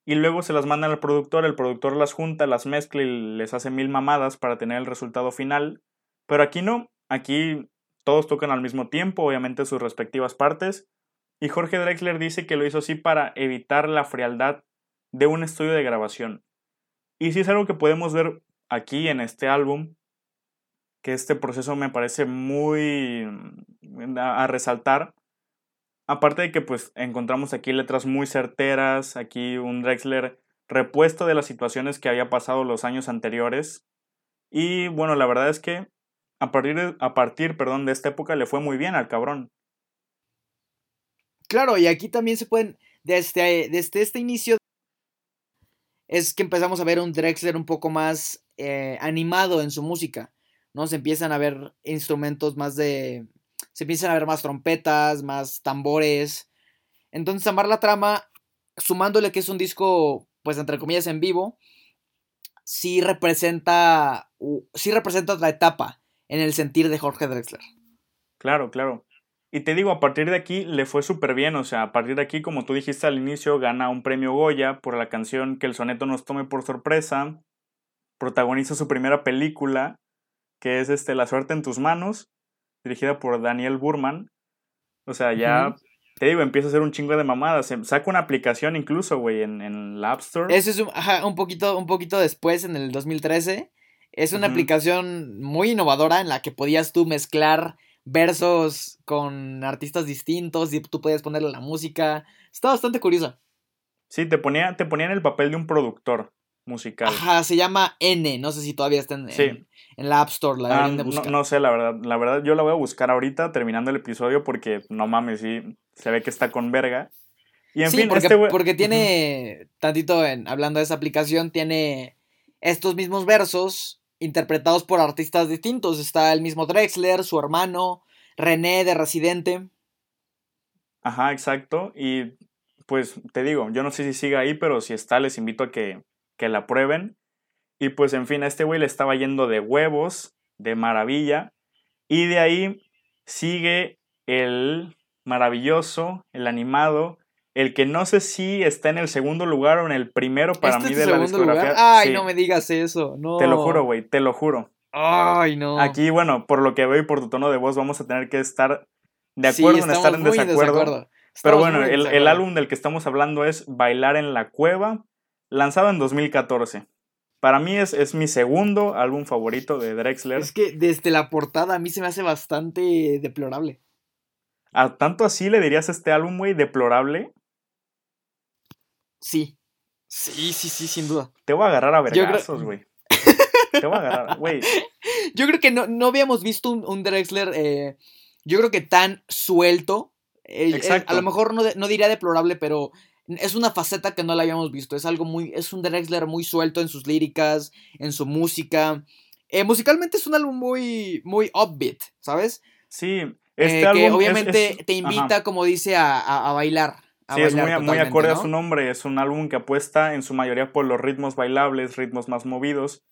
Y luego se las mandan al productor, el productor las junta, las mezcla y les hace mil mamadas para tener el resultado final. Pero aquí no, aquí todos tocan al mismo tiempo, obviamente sus respectivas partes. Y Jorge Drexler dice que lo hizo así para evitar la frialdad de un estudio de grabación. Y sí es algo que podemos ver aquí en este álbum, que este proceso me parece muy mm, a, resaltar. Aparte de que pues encontramos aquí letras muy certeras, aquí un Drexler repuesto de las situaciones que había pasado los años anteriores. Y bueno, la verdad es que a partir, de- a partir perdón, de esta época le fue muy bien al cabrón. Claro, y aquí también se pueden, desde, desde este inicio, es que empezamos a ver un Drexler un poco más eh, animado en su música, ¿no? Se empiezan a ver instrumentos más de, se empiezan a ver más trompetas, más tambores. Entonces, Amar la Trama, sumándole que es un disco, pues, entre comillas, en vivo, sí representa, sí representa otra etapa en el sentir de Jorge Drexler. Claro, claro. Y te digo, a partir de aquí le fue súper bien, o sea, a partir de aquí, como tú dijiste al inicio, gana un premio Goya por la canción Que el soneto nos tome por sorpresa, protagoniza su primera película, que es este La suerte en tus manos, dirigida por Daniel Burman. O sea, ya, te digo, empieza a hacer un chingo de mamadas. Saca una aplicación incluso, güey, en, en la App Store. Ese es un, ajá, un poquito, un poquito después, en el 2013. Es una aplicación muy innovadora en la que podías tú mezclar versos con artistas distintos y tú podías ponerle la música. Está bastante curiosa. Sí, te ponía, te ponía en el papel de un productor musical. Ajá, se llama N. No sé si todavía está en, Sí. en, en la App Store. La Ah, de no, buscar. no sé, la verdad. La verdad, yo la voy a buscar ahorita terminando el episodio porque no mames, sí, se ve que está con verga. Y en sí, fin, porque, este porque tiene, tantito en, hablando de esa aplicación, tiene estos mismos versos interpretados por artistas distintos. Está el mismo Drexler, su hermano, René de Residente. Ajá, exacto. Y pues te digo, yo no sé si siga ahí, pero si está, les invito a que, que la prueben. Y pues en fin, a este güey le estaba yendo de huevos, de maravilla. Y de ahí sigue el maravilloso, el animado, el que no sé si está en el segundo lugar o en el primero para ¿Este mí de la discografía. lugar? Ay, Sí, no me digas eso. No. Te lo juro, güey, te lo juro. Ay, no. Aquí, bueno, por lo que veo y por tu tono de voz, vamos a tener que estar de Sí, acuerdo en estar en desacuerdo. desacuerdo. Pero bueno, el, el álbum del que estamos hablando es Bailar en la Cueva, lanzado en 2014. Para mí es, es mi segundo álbum favorito de Drexler. Es que desde la portada a mí se me hace bastante deplorable. ¿A tanto así le dirías a este álbum, güey, deplorable? Sí. Sí, sí, sí, sin duda. Te voy a agarrar a vergazos, güey. (laughs) Te voy a agarrar, güey. Yo creo que no, no habíamos visto un, un Drexler, eh, yo creo que tan suelto. Eh, eh, Exacto. a lo mejor no, de- no diría deplorable, pero es una faceta que no la habíamos visto. Es algo muy, es un Drexler muy suelto en sus líricas, en su música. Eh, musicalmente es un álbum muy, muy upbeat, ¿sabes? Sí, Eh, este que álbum es- obviamente es- te ajá. invita, como dice, a, a- a bailar. Sí, es muy, muy acorde a su nombre. Es un álbum que apuesta en su mayoría por los ritmos bailables, ritmos más movidos.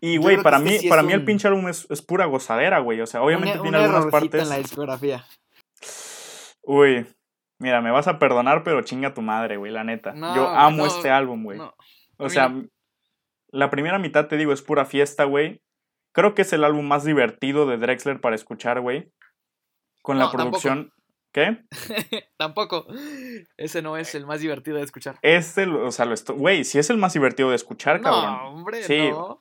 Y, güey, para este mí, sí para mí el pinche álbum es, es pura gozadera, güey. O sea, obviamente tiene un algunas partes. en la discografía. Uy, mira, me vas a perdonar, pero chinga tu madre, güey, la neta. No, Yo amo no, este álbum, güey. O sea, la primera mitad, te digo, es pura fiesta, güey. Creo que es el álbum más divertido de Drexler para escuchar, güey. Con la tampoco. ¿Qué? (laughs) Tampoco. Ese no es el más divertido de escuchar. Este, o sea, lo esto- güey, sí es el más divertido de escuchar, cabrón. No, hombre, Sí, no.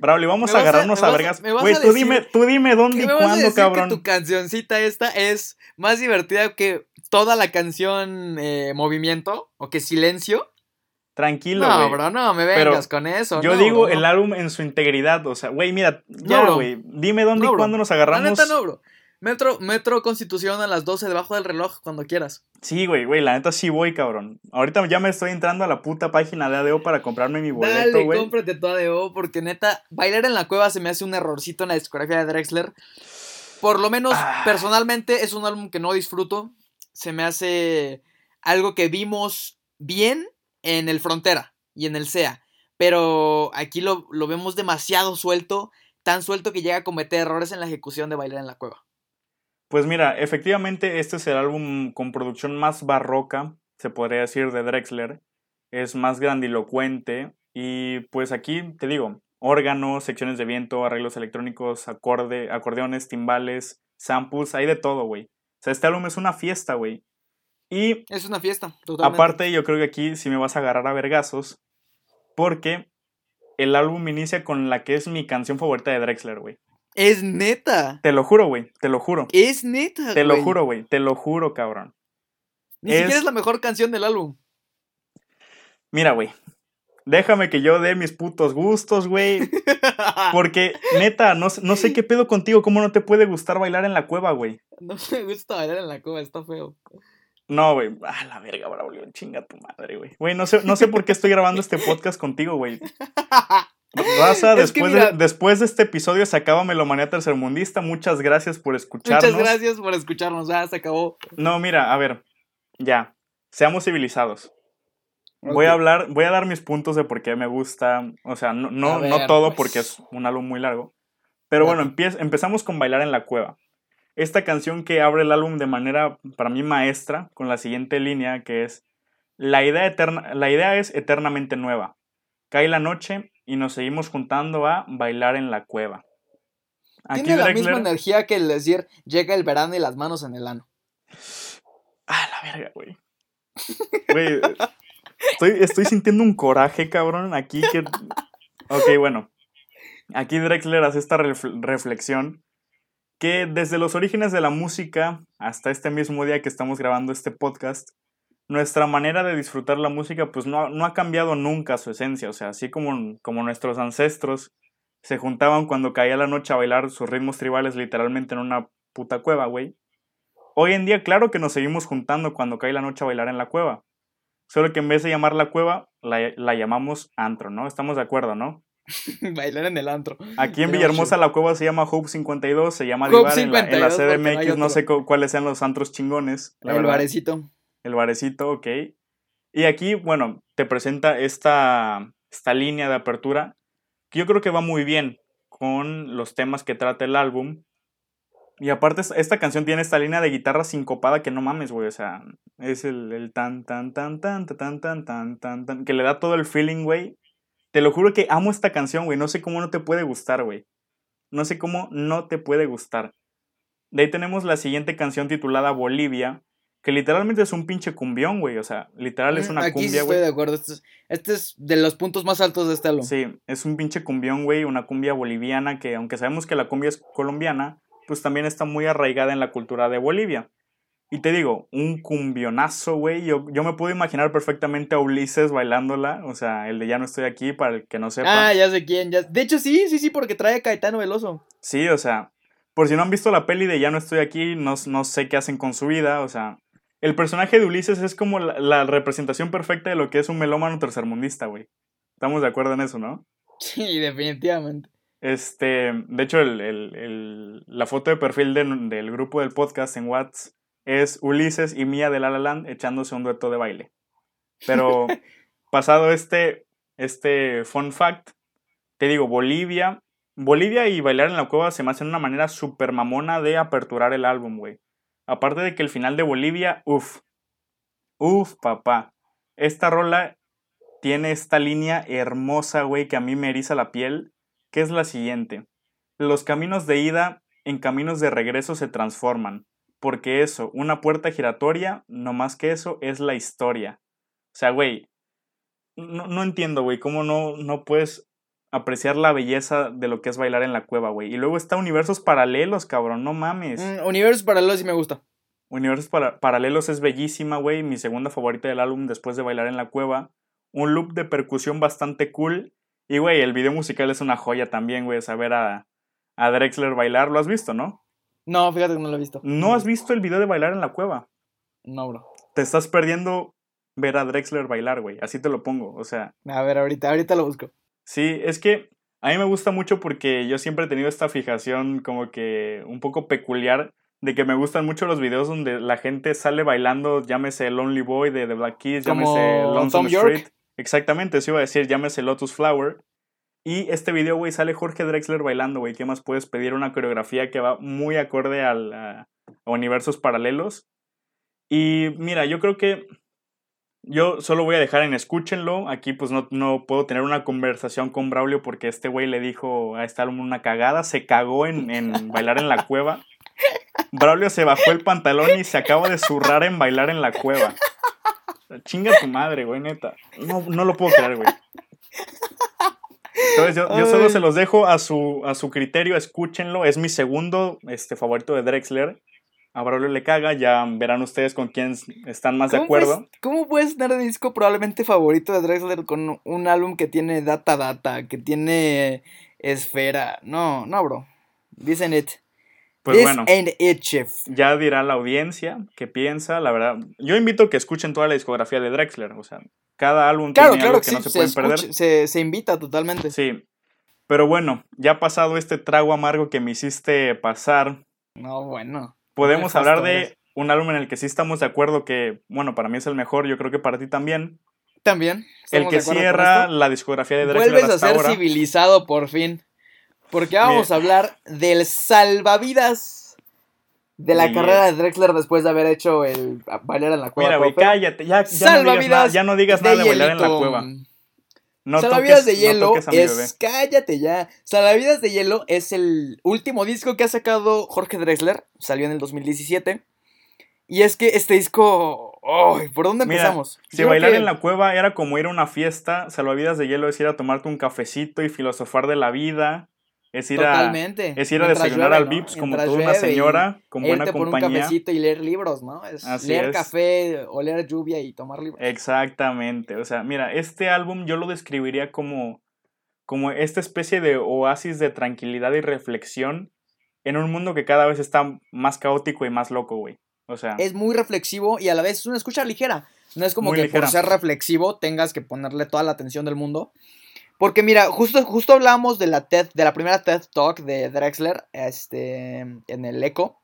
Braulio, vamos a agarrarnos a, a- vergas. Güey, tú dime, tú dime dónde ¿Qué y cuándo, cabrón. que tu cancioncita esta es más divertida que toda la canción eh, Movimiento o que Silencio? Tranquilo, No, güey. bro, no me Pero vengas con eso. Yo no, digo no. el álbum en su integridad, o sea, güey, mira, ya, güey, dime dónde No, y cuándo nos La agarramos. neta no, bro. Metro, Metro Constitución a las 12 debajo del reloj, cuando quieras. Sí, güey, güey, la neta sí voy, cabrón. Ahorita ya me estoy entrando a la puta página de ADO para comprarme mi boleto, Dale, güey. cómprate tu ADO, porque neta, bailar en la cueva se me hace un errorcito en la discografía de Drexler. Por lo menos, Ah. personalmente, es un álbum que no disfruto. Se me hace algo que vimos bien en el Frontera y en el SEA. Pero aquí lo, lo vemos demasiado suelto, tan suelto que llega a cometer errores en la ejecución de bailar en la cueva. Pues mira, efectivamente este es el álbum con producción más barroca, se podría decir, de Drexler. Es más grandilocuente y pues aquí te digo, órganos, secciones de viento, arreglos electrónicos, acorde, acordeones, timbales, samples, hay de todo, güey. O sea, este álbum es una fiesta, güey. Y Es una fiesta, totalmente. aparte yo creo que aquí sí me vas a agarrar a vergazos porque el álbum inicia con la que es mi canción favorita de Drexler, güey. Es neta. Te lo juro, güey, te lo juro. Es neta. Te lo güey. juro, güey, te lo juro, cabrón. Ni es- siquiera es la mejor canción del álbum. Mira, güey. Déjame que yo dé mis putos gustos, güey. (laughs) Porque, neta, no, sé- no sé qué pedo contigo. ¿Cómo no te puede gustar bailar en la cueva, güey? No me gusta bailar en la cueva, está feo. No, güey. Ah, la verga, Braulio. Chinga tu madre, güey. Güey, no sé, no sé por qué estoy grabando este podcast contigo, güey. (laughs) (laughs) Raza, después, mira- de, después de este episodio se acaba Melomanía Tercermundista. Muchas gracias por escucharnos. Muchas gracias por escucharnos, ya se acabó. No, mira, a ver. Ya. Seamos civilizados. Voy a hablar, voy a dar mis puntos de por qué me gusta. O sea, no, no, A ver, no todo pues. porque es un álbum muy largo. Pero bueno, empezamos con Bailar en la Cueva. Esta canción que abre el álbum de manera, para mí, maestra, con la siguiente línea que es la idea, eterna, la idea es eternamente nueva. Cae la noche y nos seguimos juntando a bailar en la cueva. Aquí Tiene la misma energía que el decir llega el verano y las manos en el ano. Ah, la verga, güey. Güey, estoy, estoy sintiendo un coraje, cabrón, aquí que... Ok, bueno. Aquí Drexler hace esta refl- reflexión que desde los orígenes de la música hasta este mismo día que estamos grabando este podcast, nuestra manera de disfrutar la música pues no, no ha cambiado nunca su esencia. O sea, así como, como nuestros ancestros se juntaban cuando caía la noche a bailar sus ritmos tribales literalmente en una puta cueva, güey. Hoy en día, claro que nos seguimos juntando cuando cae la noche a bailar en la cueva. Solo que en vez de llamar la cueva, la, la llamamos antro, ¿no? Estamos de acuerdo, ¿no? (laughs) Bailar en el antro. Aquí en Villahermosa la cueva se llama Hope 52, se llama Divar en la, en la 52 porque no hay CDMX, no, sé cu- cuáles sean los antros chingones, la el verdad. barecito. El barecito, ok. Y aquí, bueno, te presenta esta, esta línea de apertura que yo creo que va muy bien con los temas que trata el álbum. Y aparte, es- esta canción tiene esta línea de guitarra sincopada que no mames, güey. O sea, es el, el tan, tan, tan, tan, tan, tan, tan, tan, tan, tan, que le da todo el feeling, güey. Te lo juro que amo esta canción, güey. No sé cómo no te puede gustar, güey. No sé cómo no te puede gustar. De ahí tenemos la siguiente canción titulada Bolivia, que literalmente es un pinche cumbión, güey. O sea, literal es una Aquí sí cumbia, estoy güey. de acuerdo. Este es, este es de los puntos más altos de este álbum. Sí, es un pinche cumbión, güey, una cumbia boliviana que aunque sabemos que la cumbia es colombiana, pues también está muy arraigada en la cultura de Bolivia. Y te digo, un cumbionazo, güey. Yo, yo me puedo imaginar perfectamente a Ulises bailándola, o sea, el de Ya no estoy aquí, para el que no sepa. Ah, ya sé quién. Ya... De hecho, sí, sí, sí, porque trae a Caetano Veloso. Sí, o sea, por si no han visto la peli de Ya no estoy aquí, no, no sé qué hacen con su vida, o sea, el personaje de Ulises es como la, la representación perfecta de lo que es un melómano tercermundista, güey. Estamos de acuerdo en eso, ¿no? Sí, definitivamente. Este, de hecho, el, el- el- la foto de perfil de- del grupo del podcast en WhatsApp es Ulises y Mía de La La Land echándose un dueto de baile. Pero (laughs) pasado este, este fun fact, te digo, Bolivia, Bolivia y Bailar en la Cueva se me hacen una manera súper mamona de aperturar el álbum, güey. Aparte de que el final de Bolivia, uff, uff, papá. Esta rola tiene esta línea hermosa, güey, que a mí me eriza la piel que es la siguiente. Los caminos de ida en caminos de regreso se transforman, porque eso, una puerta giratoria, no más que eso, es la historia. O sea, güey, no, no entiendo, güey, cómo no, no puedes apreciar la belleza de lo que es bailar en la cueva, güey. Y luego está universos paralelos, cabrón, no mames. Mm, Universos Paralelos sí me gusta. Universos para- Paralelos es bellísima, güey. Mi segunda favorita del álbum después de Bailar en la Cueva. Un loop de percusión bastante cool. Y, güey, el video musical es una joya también, güey. Saber a, a Drexler bailar. ¿Lo has visto, no? No, fíjate que no lo he visto. ¿No has visto el video de bailar en la cueva? No, bro. Te estás perdiendo ver a Drexler bailar, güey. Así te lo pongo, o sea. A ver, ahorita, ahorita lo busco. Sí, es que a mí me gusta mucho porque yo siempre he tenido esta fijación como que un poco peculiar de que me gustan mucho los videos donde la gente sale bailando, llámese Lonely Boy de The Black Keys, llámese Lonesome Street. Exactamente, eso iba a decir, llámese Lotus Flower. Y este video, güey, sale Jorge Drexler bailando, güey. ¿Qué más puedes pedir? Una coreografía que va muy acorde al, a, universos paralelos. Y mira, yo creo que yo solo voy a dejar en escúchenlo. Aquí pues no, no puedo tener una conversación con Braulio porque este güey le dijo a este álbum una cagada. Se cagó en, en (laughs) bailar en la cueva. Braulio se bajó el pantalón y se acaba de zurrar en bailar en la cueva. Chinga tu madre, güey, neta. No, no lo puedo creer, güey. Entonces yo, yo, solo se los dejo a su, a su criterio, escúchenlo. Es mi segundo este, favorito de Drexler. A Braulio le caga, ya verán ustedes con quién están más de acuerdo. ¿Cómo puedes tener disco probablemente favorito de Drexler con un álbum que tiene data data, que tiene esfera? No, no, bro. Dicen it. Pues bueno, ya dirá la audiencia qué piensa, la verdad. Yo invito a que escuchen toda la discografía de Drexler, o sea, cada álbum tiene algo que, no se, pueden perder. Se, se, invita totalmente. Sí. Pero bueno, ya pasado este trago amargo que me hiciste pasar. No, bueno. Podemos hablar de un álbum en el que sí estamos de acuerdo que, bueno, para mí es el mejor, yo creo que para ti también. También. El que cierra la discografía de Drexler. Vuelves a ser civilizado por fin. Porque vamos a hablar del salvavidas de la carrera de Drexler después de haber hecho el bailar en la cueva. Mira, güey, cállate, ya, ya no digas nada, ya no digas nada de bailar en la cueva. No Salvavidas de Hielo es. Cállate ya. Salvavidas de Hielo es el último disco que ha sacado Jorge Drexler. Salió en el 2017. Y es que este disco. ¡Ay! ¿Por dónde empezamos? si bailar en la cueva era como ir a una fiesta, Salvavidas de Hielo es ir a tomarte un cafecito y filosofar de la vida. Es ir Totalmente. a, es ir a desayunar al Vips como toda una señora con buena compañía. por un cafecito y leer libros, ¿no? Es leer café, oler lluvia y tomar libros. Exactamente. O sea, mira, este álbum yo lo describiría como, como esta especie de oasis de tranquilidad y reflexión en un mundo que cada vez está más caótico y más loco, güey. O sea. Es muy reflexivo y a la vez es una escucha ligera. No es como que por ser reflexivo tengas que ponerle toda la atención del mundo. Porque mira, justo, justo hablamos de la TED, de la primera TED Talk de Drexler, este, en el Eco.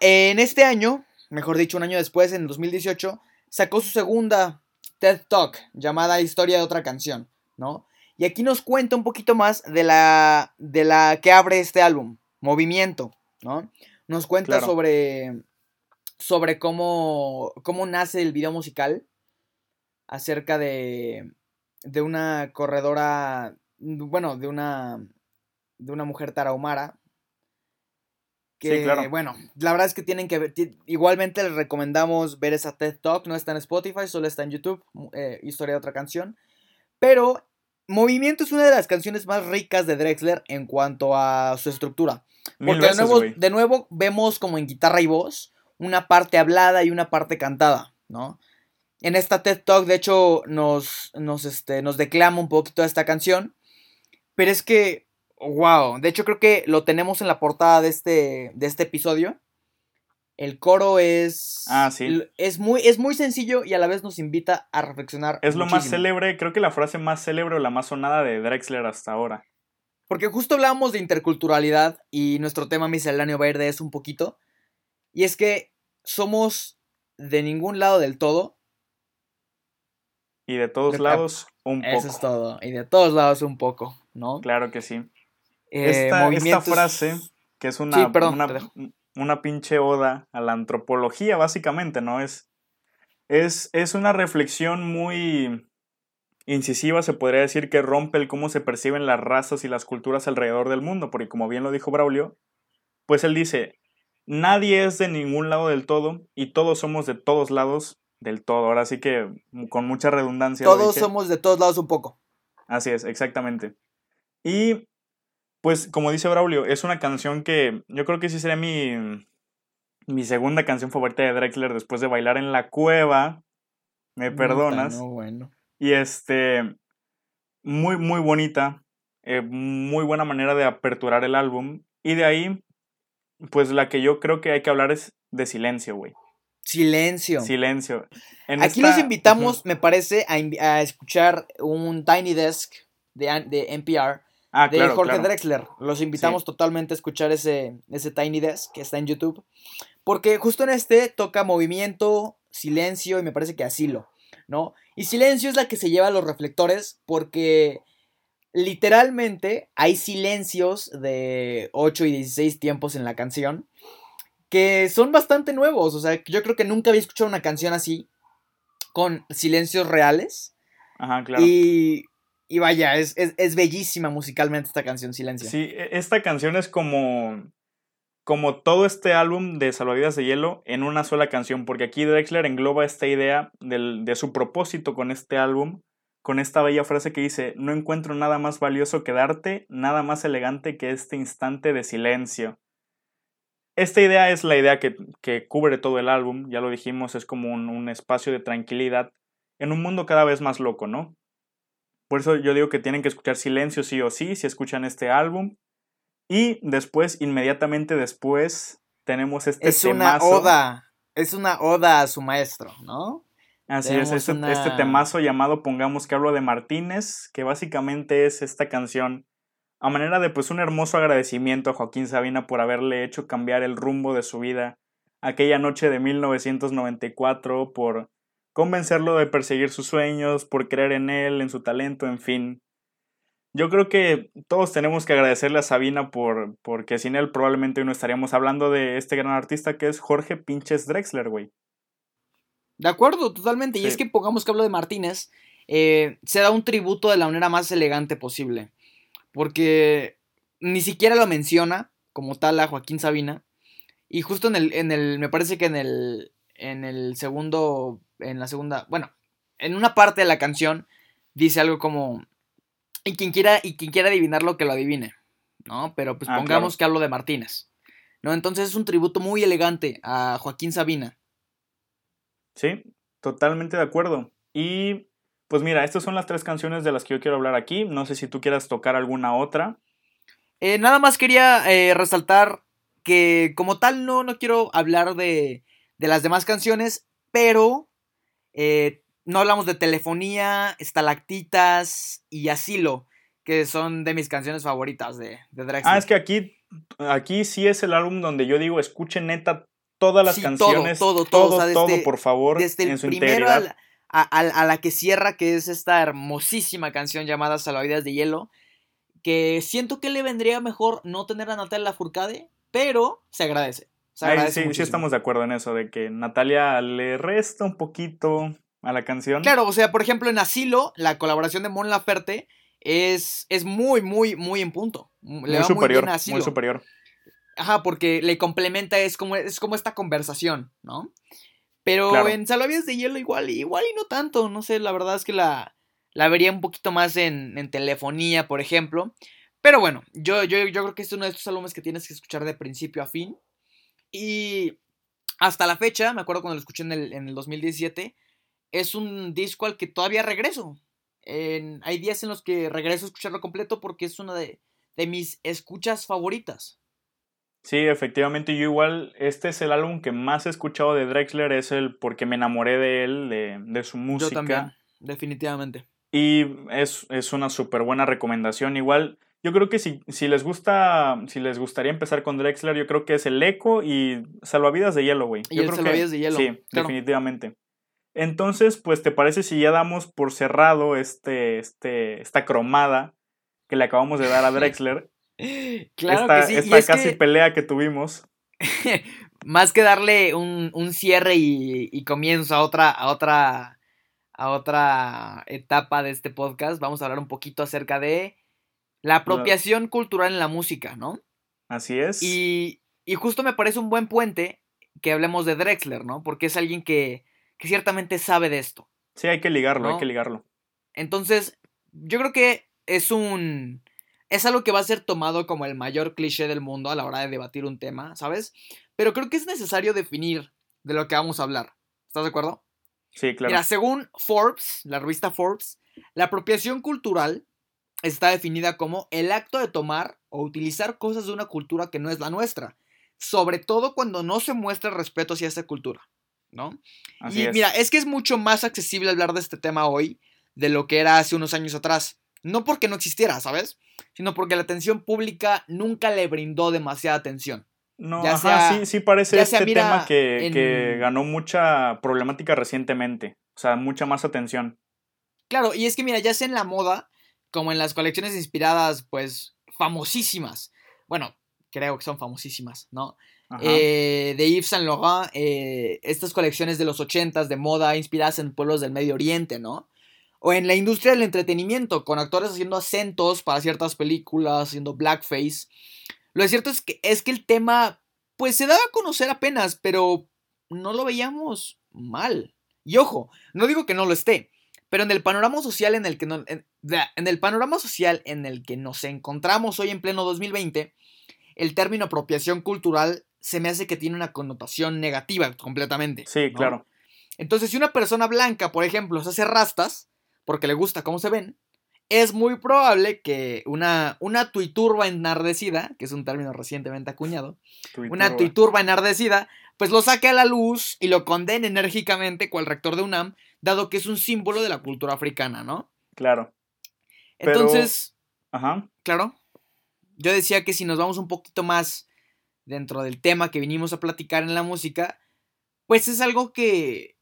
En este año, mejor dicho, un año después, en 2018, sacó su segunda TED Talk, llamada Historia de otra canción, ¿no? Y aquí nos cuenta un poquito más de la, de la que abre este álbum, Movimiento, ¿no? Nos cuenta sobre, sobre cómo, cómo nace el video musical, acerca de, de una corredora, bueno, de una, de una mujer tarahumara. Que, sí, claro. bueno, la verdad es que tienen que ver, igualmente les recomendamos ver esa TED Talk, no está en Spotify, solo está en YouTube, eh, historia de otra canción. Pero Movimiento es una de las canciones más ricas de Drexler en cuanto a su estructura. Porque de, nuevo, de nuevo vemos como en guitarra y voz una parte hablada y una parte cantada, ¿no? En esta TED Talk, de hecho, nos, nos, este, nos declama un poquito esta canción. Pero es que, wow, de hecho creo que lo tenemos en la portada de este, de este episodio. El coro es. Ah, sí. Es muy, es muy sencillo y a la vez nos invita a reflexionar. Es lo más célebre, creo que la frase más célebre o la más sonada de Drexler hasta ahora. Porque justo hablábamos de interculturalidad y nuestro tema misceláneo va a ir de eso un poquito. Y es que somos de ningún lado del todo, y de todos lados, un poco. Eso es todo. Y de todos lados, un poco, ¿no? Claro que sí. Eh, esta, frase, que es una, una, pinche oda a la antropología, básicamente, ¿no? Es, es, es una reflexión muy incisiva, se podría decir, que rompe el cómo se perciben las razas y las culturas alrededor del mundo, porque como bien lo dijo Braulio, pues él dice, nadie es de ningún lado del todo y todos somos de todos lados del todo. Ahora sí que con mucha redundancia. Todos somos de todos lados un poco. Así es, exactamente. Y pues como dice Braulio, es una canción que yo creo que sí sería mi, mi segunda canción favorita de Drexler después de bailar en la cueva. Me perdonas. bueno. Y este, muy, muy bonita. Eh, muy buena manera de aperturar el álbum. Y de ahí pues la que yo creo que hay que hablar es de silencio, güey. Silencio. Silencio. Aquí los invitamos, me parece, a, escuchar un Tiny Desk de, de NPR ah, de Jorge Drexler. Los invitamos totalmente a escuchar ese, ese Tiny Desk que está en YouTube. Porque justo en este toca movimiento, silencio y me parece que asilo, ¿no? Y silencio es la que se lleva a los reflectores porque literalmente hay silencios de 8 y 16 tiempos en la canción que son bastante nuevos. O sea, yo creo que nunca había escuchado una canción así con silencios reales. Ajá, claro. Y, y vaya, es, es, bellísima musicalmente esta canción, Silencio. Sí, e, esta canción es como, como todo este álbum de Salvavidas de Hielo en una sola canción, porque aquí Drexler engloba esta idea del, de su propósito con este álbum, con esta bella frase que dice, no encuentro nada más valioso que darte, nada más elegante que este instante de silencio. Esta idea es la idea que, cubre todo el álbum, ya lo dijimos, es como un, espacio de tranquilidad en un mundo cada vez más loco, ¿no? Por eso yo digo que tienen que escuchar Silencio sí o sí si escuchan este álbum. Y después, inmediatamente después, tenemos este Es una oda, es una oda a su maestro, ¿no? Así es, este, este, temazo llamado Pongamos que hablo de Martínez, que básicamente es esta canción a manera de pues un hermoso agradecimiento a Joaquín Sabina por haberle hecho cambiar el rumbo de su vida aquella noche de 1994, por convencerlo de perseguir sus sueños, por creer en él, en su talento, en fin. Yo creo que todos tenemos que agradecerle a Sabina por porque sin él probablemente hoy no estaríamos hablando de este gran artista que es Jorge Pinches Drexler, güey. De acuerdo, totalmente. Y es que pongamos que hablo de Martínez, eh, se da un tributo de la manera más elegante posible. Porque ni siquiera lo menciona como tal a Joaquín Sabina. Y justo en el, en el, me parece que en el, en el segundo, en la segunda, bueno, en una parte de la canción dice algo como, y quien quiera, y quien quiera adivinarlo, que lo adivine, ¿no? Pero pues ah, pongamos que hablo de Martínez, ¿no? Entonces es un tributo muy elegante a Joaquín Sabina. Sí, totalmente de acuerdo. Y pues mira, estas son las tres canciones de las que yo quiero hablar aquí. No sé si tú quieras tocar alguna otra. Eh, nada más quería eh, resaltar que como tal no, no quiero hablar de, de las demás canciones, pero eh, no hablamos de telefonía, estalactitas y asilo, que son de mis canciones favoritas de, de Drexler. Ah, es que aquí, aquí sí es el álbum donde yo digo, escuchen neta todas las canciones, todo, todo, todo, todo, por favor, desde el primero integridad a, la que cierra, que es esta hermosísima canción llamada Salvavidas de Hielo, que siento que le vendría mejor no tener a Natalia Furcade, pero se agradece. sí, sí estamos de acuerdo en eso, de que Natalia le resta un poquito a la canción. Claro, o sea, por ejemplo, en Asilo, la colaboración de Mon Laferte es, es muy, muy, muy en punto. Le muy superior, muy, muy superior. Ajá, porque le complementa, es como, es como esta conversación, ¿no? Pero en Salvavidas de Hielo igual, igual y no tanto, no sé, la verdad es que la, la vería un poquito más en, en telefonía, por ejemplo. Pero bueno, yo, yo, yo creo que es uno de estos álbumes que tienes que escuchar de principio a fin. Y hasta la fecha, me acuerdo cuando lo escuché en el, en el 2017, es un disco al que todavía regreso. hay días en los que regreso a escucharlo completo porque es una de, de mis escuchas favoritas. Sí, efectivamente, yo igual, este es el álbum que más he escuchado de Drexler, es el porque me enamoré de él, de, su música. Yo también, definitivamente. Y es, es una súper buena recomendación. Igual, yo creo que si, si les gusta, si les gustaría empezar con Drexler, yo creo que es el Eco y Salvavidas de Hielo, güey. Y el Salvavidas de Hielo. Sí, definitivamente. Entonces, pues, ¿te parece si ya damos por cerrado este, este, esta cromada que le acabamos de dar a (laughs) Drexler? Claro esta, que sí. Esta casi pelea que tuvimos. (laughs) más que darle un, cierre y, comienzo a otra, a otra, a otra etapa de este podcast, vamos a hablar un poquito acerca de la apropiación cultural en la música, ¿no? Así es. Y, y, justo me parece un buen puente que hablemos de Drexler, ¿no? Porque es alguien que, que ciertamente sabe de esto. Sí, hay que ligarlo, hay que ligarlo. Entonces, yo creo que es un es algo que va a ser tomado como el mayor cliché del mundo a la hora de debatir un tema, ¿sabes? Pero creo que es necesario definir de lo que vamos a hablar. ¿Estás de acuerdo? Sí, claro. Mira, según Forbes, la revista Forbes, la apropiación cultural está definida como el acto de tomar o utilizar cosas de una cultura que no es la nuestra, sobre todo cuando no se muestra respeto hacia esta cultura, ¿no? Así y es. mira, es que es mucho más accesible hablar de este tema hoy de lo que era hace unos años atrás. No porque no existiera, ¿sabes? Sino porque la atención pública nunca le brindó demasiada atención. No, ya ajá, sí, sí parece sea, este mira, tema que, en- que ganó mucha problemática recientemente. O sea, mucha más atención. Claro, y es que mira, ya sea en la moda, como en las colecciones inspiradas, pues, famosísimas. Bueno, creo que son famosísimas, ¿no? Eh, de Yves Saint Laurent, eh, estas colecciones de los 80s de moda inspiradas en pueblos del Medio Oriente, ¿no? O en la industria del entretenimiento, con actores haciendo acentos para ciertas películas, haciendo blackface. Lo cierto es que, es que el tema, pues se daba a conocer apenas, pero no lo veíamos mal. Y ojo, no digo que no lo esté, pero en el panorama social en el que, no- en, en el panorama social en el que nos encontramos hoy en pleno 2020, el término apropiación cultural se me hace que tiene una connotación negativa completamente. sí, ¿no? claro. Entonces, si una persona blanca, por ejemplo, se hace rastas, porque le gusta cómo se ven, es muy probable que una, una tuiturba enardecida, que es un término recientemente acuñado, una Tuiturba. tuiturba enardecida, pues lo saque a la luz y lo condene enérgicamente cual rector de UNAM, dado que es un símbolo de la cultura africana, ¿no? Claro. Pero- Entonces, Ajá. claro, yo decía que si nos vamos un poquito más dentro del tema que vinimos a platicar en la música, pues es algo que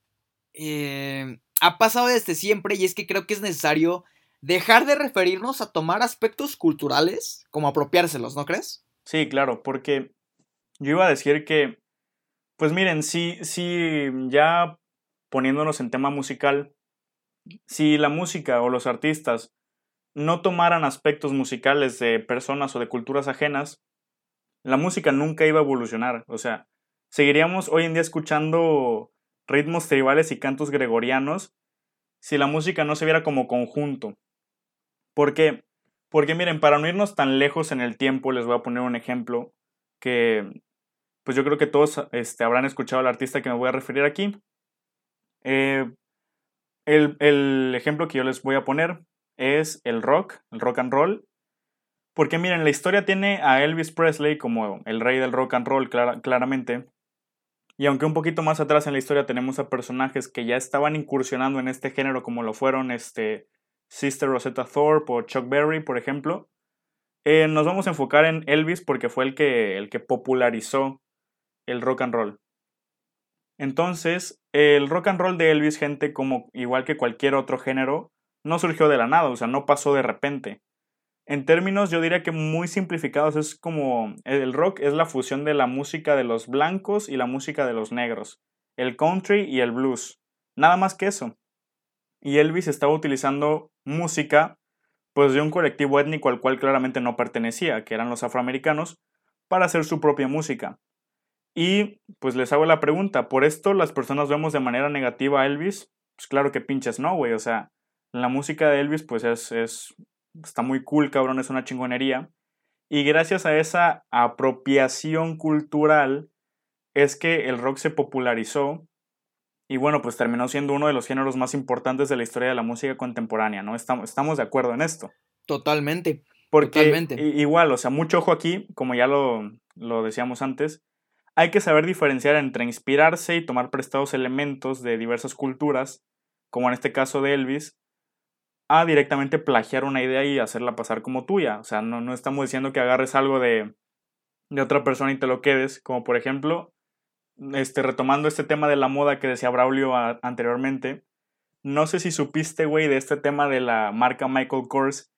eh, ha pasado desde siempre y es que creo que es necesario dejar de referirnos a tomar aspectos culturales como apropiárselos, ¿no crees? Sí, claro, porque yo iba a decir que, pues miren, si, si ya poniéndonos en tema musical, si la música o los artistas no tomaran aspectos musicales de personas o de culturas ajenas, la música nunca iba a evolucionar. O sea, seguiríamos hoy en día escuchando ritmos tribales y cantos gregorianos si la música no se viera como conjunto. ¿Por qué? Porque miren, para no irnos tan lejos en el tiempo, les voy a poner un ejemplo que pues yo creo que todos este, habrán escuchado al artista que me voy a referir aquí. Eh, el, el ejemplo que yo les voy a poner es el rock, el rock and roll. Porque miren, la historia tiene a Elvis Presley como el rey del rock and roll, clara- claramente. Y aunque un poquito más atrás en la historia tenemos a personajes que ya estaban incursionando en este género, como lo fueron este, Sister Rosetta Thorpe o Chuck Berry, por ejemplo, eh, nos vamos a enfocar en Elvis porque fue el que, el que popularizó el rock and roll. Entonces, el rock and roll de Elvis, gente, como igual que cualquier otro género, no surgió de la nada, o sea, no pasó de repente. En términos, yo diría que muy simplificados, es como el rock es la fusión de la música de los blancos y la música de los negros, el country y el blues, nada más que eso. Y Elvis estaba utilizando música pues de un colectivo étnico al cual claramente no pertenecía, que eran los afroamericanos, para hacer su propia música. Y pues les hago la pregunta, ¿por esto las personas vemos de manera negativa a Elvis? Pues claro que pinches no, güey, o sea, la música de Elvis pues es, es, está muy cool, cabrón, es una chingonería. Y gracias a esa apropiación cultural es que el rock se popularizó y bueno, pues terminó siendo uno de los géneros más importantes de la historia de la música contemporánea, ¿no? Estamos, estamos de acuerdo en esto. Totalmente. Porque Totalmente. igual, o sea, mucho ojo aquí, como ya lo, lo decíamos antes, hay que saber diferenciar entre inspirarse y tomar prestados elementos de diversas culturas, como en este caso de Elvis, a directamente plagiar una idea y hacerla pasar como tuya. O sea, no, no estamos diciendo que agarres algo de, de otra persona y te lo quedes, como por ejemplo, este, retomando este tema de la moda que decía Braulio a- anteriormente, no sé si supiste, güey, de este tema de la marca Michael Kors,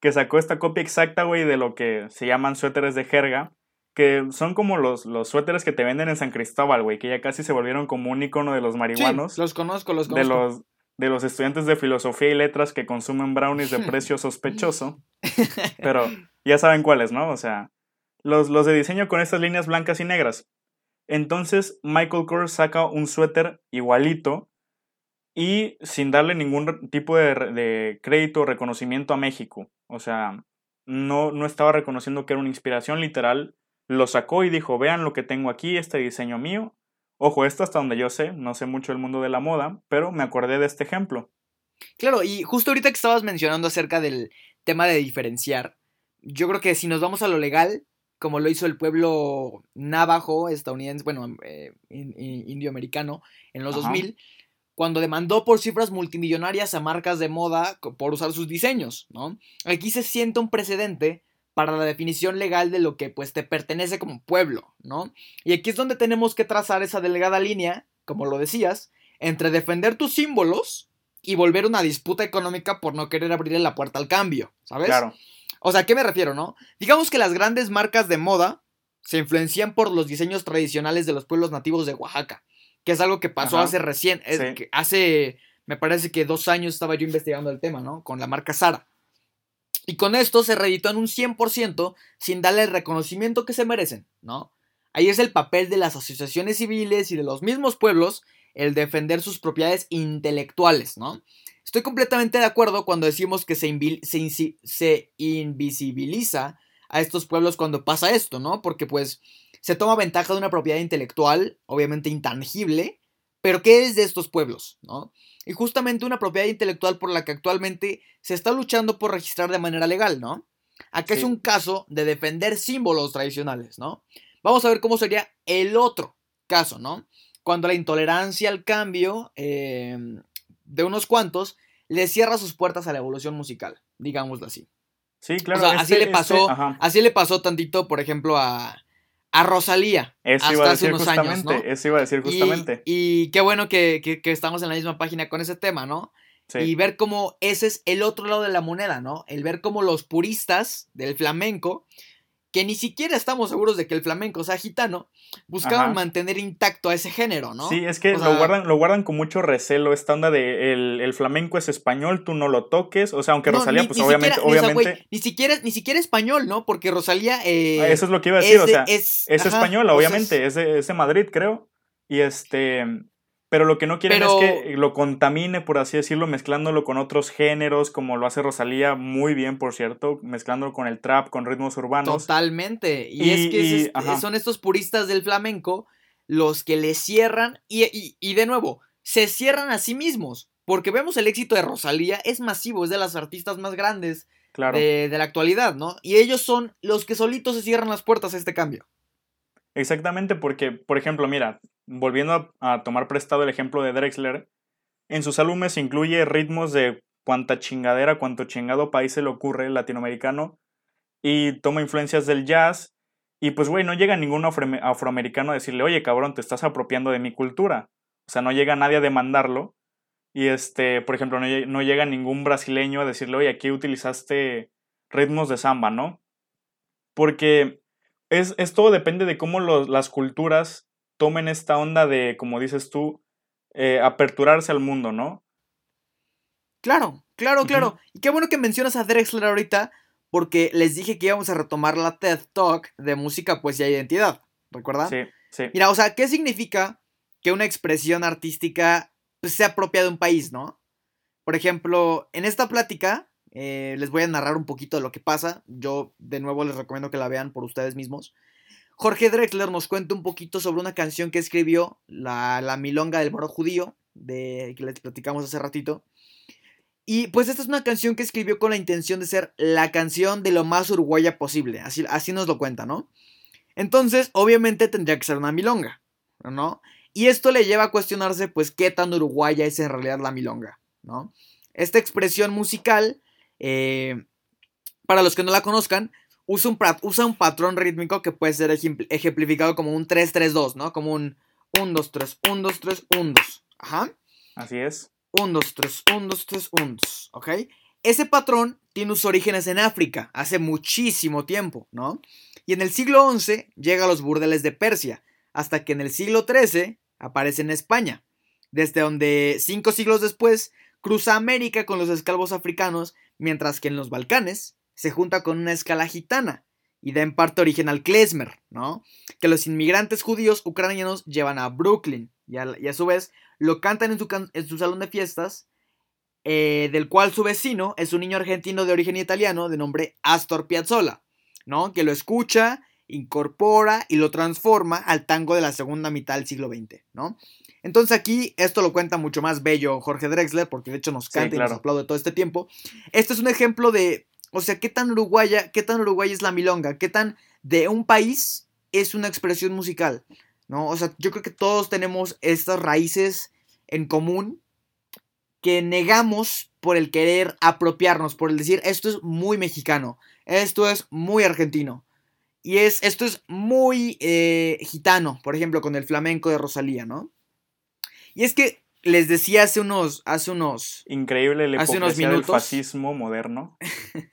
que sacó esta copia exacta, güey, de lo que se llaman suéteres de jerga, que son como los, los suéteres que te venden en San Cristóbal, güey, que ya casi se volvieron como un icono de los Sí, marihuanos, los conozco, los de, conozco. los, de los estudiantes de filosofía y letras que consumen brownies de (laughs) precio sospechoso, (laughs) pero ya saben cuáles, ¿no? O sea, los, los de diseño con estas líneas blancas y negras. Entonces, Michael Kors saca un suéter igualito y sin darle ningún tipo de crédito o reconocimiento a México. O sea, no, no estaba reconociendo que era una inspiración literal. Lo sacó y dijo, vean lo que tengo aquí, este diseño mío. Ojo, esto hasta donde yo sé, no sé mucho del mundo de la moda, pero me acordé de este ejemplo. Claro, y justo ahorita que estabas mencionando acerca del tema de diferenciar, yo creo que si nos vamos a lo legal, como lo hizo el pueblo navajo estadounidense, bueno, eh, indioamericano en los 2000, cuando demandó por cifras multimillonarias a marcas de moda por usar sus diseños, ¿no? Aquí se siente un precedente para la definición legal de lo que pues te pertenece como pueblo, ¿no? Y aquí es donde tenemos que trazar esa delgada línea, como lo decías, entre defender tus símbolos y volver una disputa económica por no querer abrirle la puerta al cambio, ¿sabes? Claro. O sea, ¿a qué me refiero, no? Digamos que las grandes marcas de moda se influencian por los diseños tradicionales de los pueblos nativos de Oaxaca, que es algo que pasó hace recién, hace, me parece que dos años estaba yo investigando el tema, ¿no? Con la marca Sara. Y con esto se reeditó en un 100% sin darle el reconocimiento que se merecen, ¿no? Ahí es el papel de las asociaciones civiles y de los mismos pueblos el defender sus propiedades intelectuales, ¿no? Estoy completamente de acuerdo cuando decimos que se, se, invisibiliza a estos pueblos cuando pasa esto, ¿no? Porque pues se toma ventaja de una propiedad intelectual, obviamente intangible, pero ¿qué es de estos pueblos, no? Y justamente una propiedad intelectual por la que actualmente se está luchando por registrar de manera legal, ¿no? Aquí es un caso de defender símbolos tradicionales, ¿no? Vamos a ver cómo sería el otro caso, ¿no? Cuando la intolerancia al cambio em, de unos cuantos le cierra sus puertas a la evolución musical, digámoslo así. Sí, claro. así le pasó, así le pasó tantito, por ejemplo, a, a Rosalía. Eso iba a decir justamente. Eso iba a decir justamente. Y, qué bueno que, estamos en la misma página con ese tema, ¿no? Sí. Y ver cómo ese es el otro lado de la moneda, ¿no? El ver cómo los puristas del flamenco que ni siquiera estamos seguros de que el flamenco sea gitano, buscaban mantener intacto a ese género, ¿no? Sí, es que lo, guardan, lo guardan con mucho recelo, esta onda de el, flamenco es español, tú no lo toques, o sea, aunque Rosalía, pues obviamente, obviamente... Ni, siquiera, ni siquiera español, ¿no? Porque Rosalía... Eh, ah, eso es lo que iba a decir, o sea, es, española, obviamente, es de, es de Madrid, creo, y este... Pero lo que no quieren es que lo contamine, por así decirlo, mezclándolo con otros géneros, como lo hace Rosalía muy bien, por cierto, mezclándolo con el trap, con ritmos urbanos. Totalmente. Y, es que son estos puristas del flamenco los que le cierran y, y, de nuevo, se cierran a sí mismos. Porque vemos el éxito de Rosalía, es masivo, es de las artistas más grandes de, de la actualidad, ¿no? Y ellos son los que solitos se cierran las puertas a este cambio. Exactamente, porque, por ejemplo, mira, volviendo a, tomar prestado el ejemplo de Drexler, en sus álbumes incluye ritmos de cuanta chingadera, cuanto chingado país se le ocurre latinoamericano y toma influencias del jazz y pues güey, no llega ningún afroamericano a decirle, oye cabrón, te estás apropiando de mi cultura. O sea, no llega nadie a demandarlo. Y este, por ejemplo, no, no llega ningún brasileño a decirle, oye, aquí utilizaste ritmos de samba, ¿no? Porque es, todo depende de cómo las culturas tomen esta onda de, como dices tú, eh, aperturarse al mundo, ¿no? Claro, claro, claro. Y qué bueno que mencionas a Drexler ahorita, porque les dije que íbamos a retomar la TED Talk de música, poesía e identidad. ¿Recuerdan? Sí, sí. Mira, o sea, ¿qué significa que una expresión artística pues, sea propia de un país, no? Por ejemplo, en esta plática eh, les voy a narrar un poquito de lo que pasa. Yo, de nuevo, les recomiendo que la vean por ustedes mismos. Jorge Drexler nos cuenta un poquito sobre una canción que escribió, la, Milonga del Moro Judío, de, que les platicamos hace ratito. Y pues esta es una canción que escribió con la intención de ser la canción de lo más uruguaya posible, así, así nos lo cuenta, ¿no? Entonces, obviamente tendría que ser una milonga, ¿no? Y esto le lleva a cuestionarse, pues, qué tan uruguaya es en realidad la milonga, ¿no? Esta expresión musical, eh, para los que no la conozcan, usa un, usa un patrón rítmico que puede ser ejemplificado como un 3-3-2, ¿no? Como un 1-2-3, 1-2-3, 1-2. Ajá. Así es. 1-2-3, 1-2-3, 1-2. ¿Ok? Ese patrón tiene sus orígenes en África, hace muchísimo tiempo, ¿no? Y en el siglo XI llega a los burdeles de Persia, hasta que en el siglo XIII aparece en España, desde donde cinco siglos después cruza América con los esclavos africanos, mientras que en los Balcanes se junta con una escala gitana y da en parte origen al klezmer, ¿no? Que los inmigrantes judíos ucranianos llevan a Brooklyn y a, su vez lo cantan en su, salón de fiestas, eh, del cual su vecino es un niño argentino de origen italiano de nombre Astor Piazzolla, ¿no? Que lo escucha, incorpora y lo transforma al tango de la segunda mitad del siglo XX, ¿no? Entonces aquí esto lo cuenta mucho más bello Jorge Drexler, porque de hecho nos canta y nos aplaude todo este tiempo. Este es un ejemplo de O sea, qué tan uruguaya, qué tan uruguaya es la milonga, qué tan de un país es una expresión musical, ¿no? O sea, yo creo que todos tenemos estas raíces en común que negamos por el querer apropiarnos, por el decir, esto es muy mexicano, esto es muy argentino. Y es, esto es muy eh, gitano, por ejemplo, con el flamenco de Rosalía, ¿no? Y es que les decía hace unos, hace unos... Increíble el hace unos minutos, del fascismo moderno. (laughs)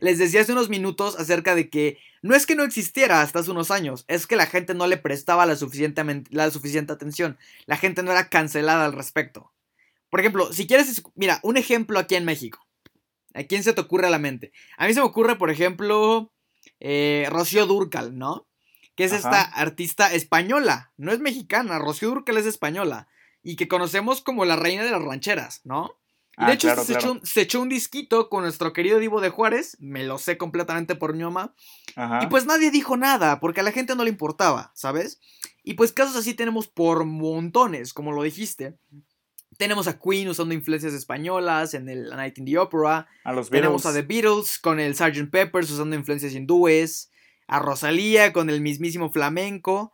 les decía hace unos minutos acerca de que no es que no existiera hasta hace unos años, es que la gente no le prestaba la suficiente, la suficiente atención. La gente no era cancelada al respecto. Por ejemplo, si quieres, mira, un ejemplo aquí en México. ¿A quién se te ocurre a la mente? A mí se me ocurre, por ejemplo, eh, Rocío Durcal, ¿no? Que es esta artista española, no es mexicana, Rocío Durcal es española y que conocemos como la reina de las rancheras, ¿no? Y de ah, hecho se, Echó un, disquito con nuestro querido Divo de Juárez, me lo sé completamente por mi mamá, y pues nadie dijo nada, porque a la gente no le importaba, ¿sabes? Y pues casos así tenemos por montones, como lo dijiste. Tenemos a Queen usando influencias españolas en el Night in the Opera. A los Tenemos a The Beatles con el Sgt. Peppers usando influencias hindúes. A Rosalía con el mismísimo flamenco.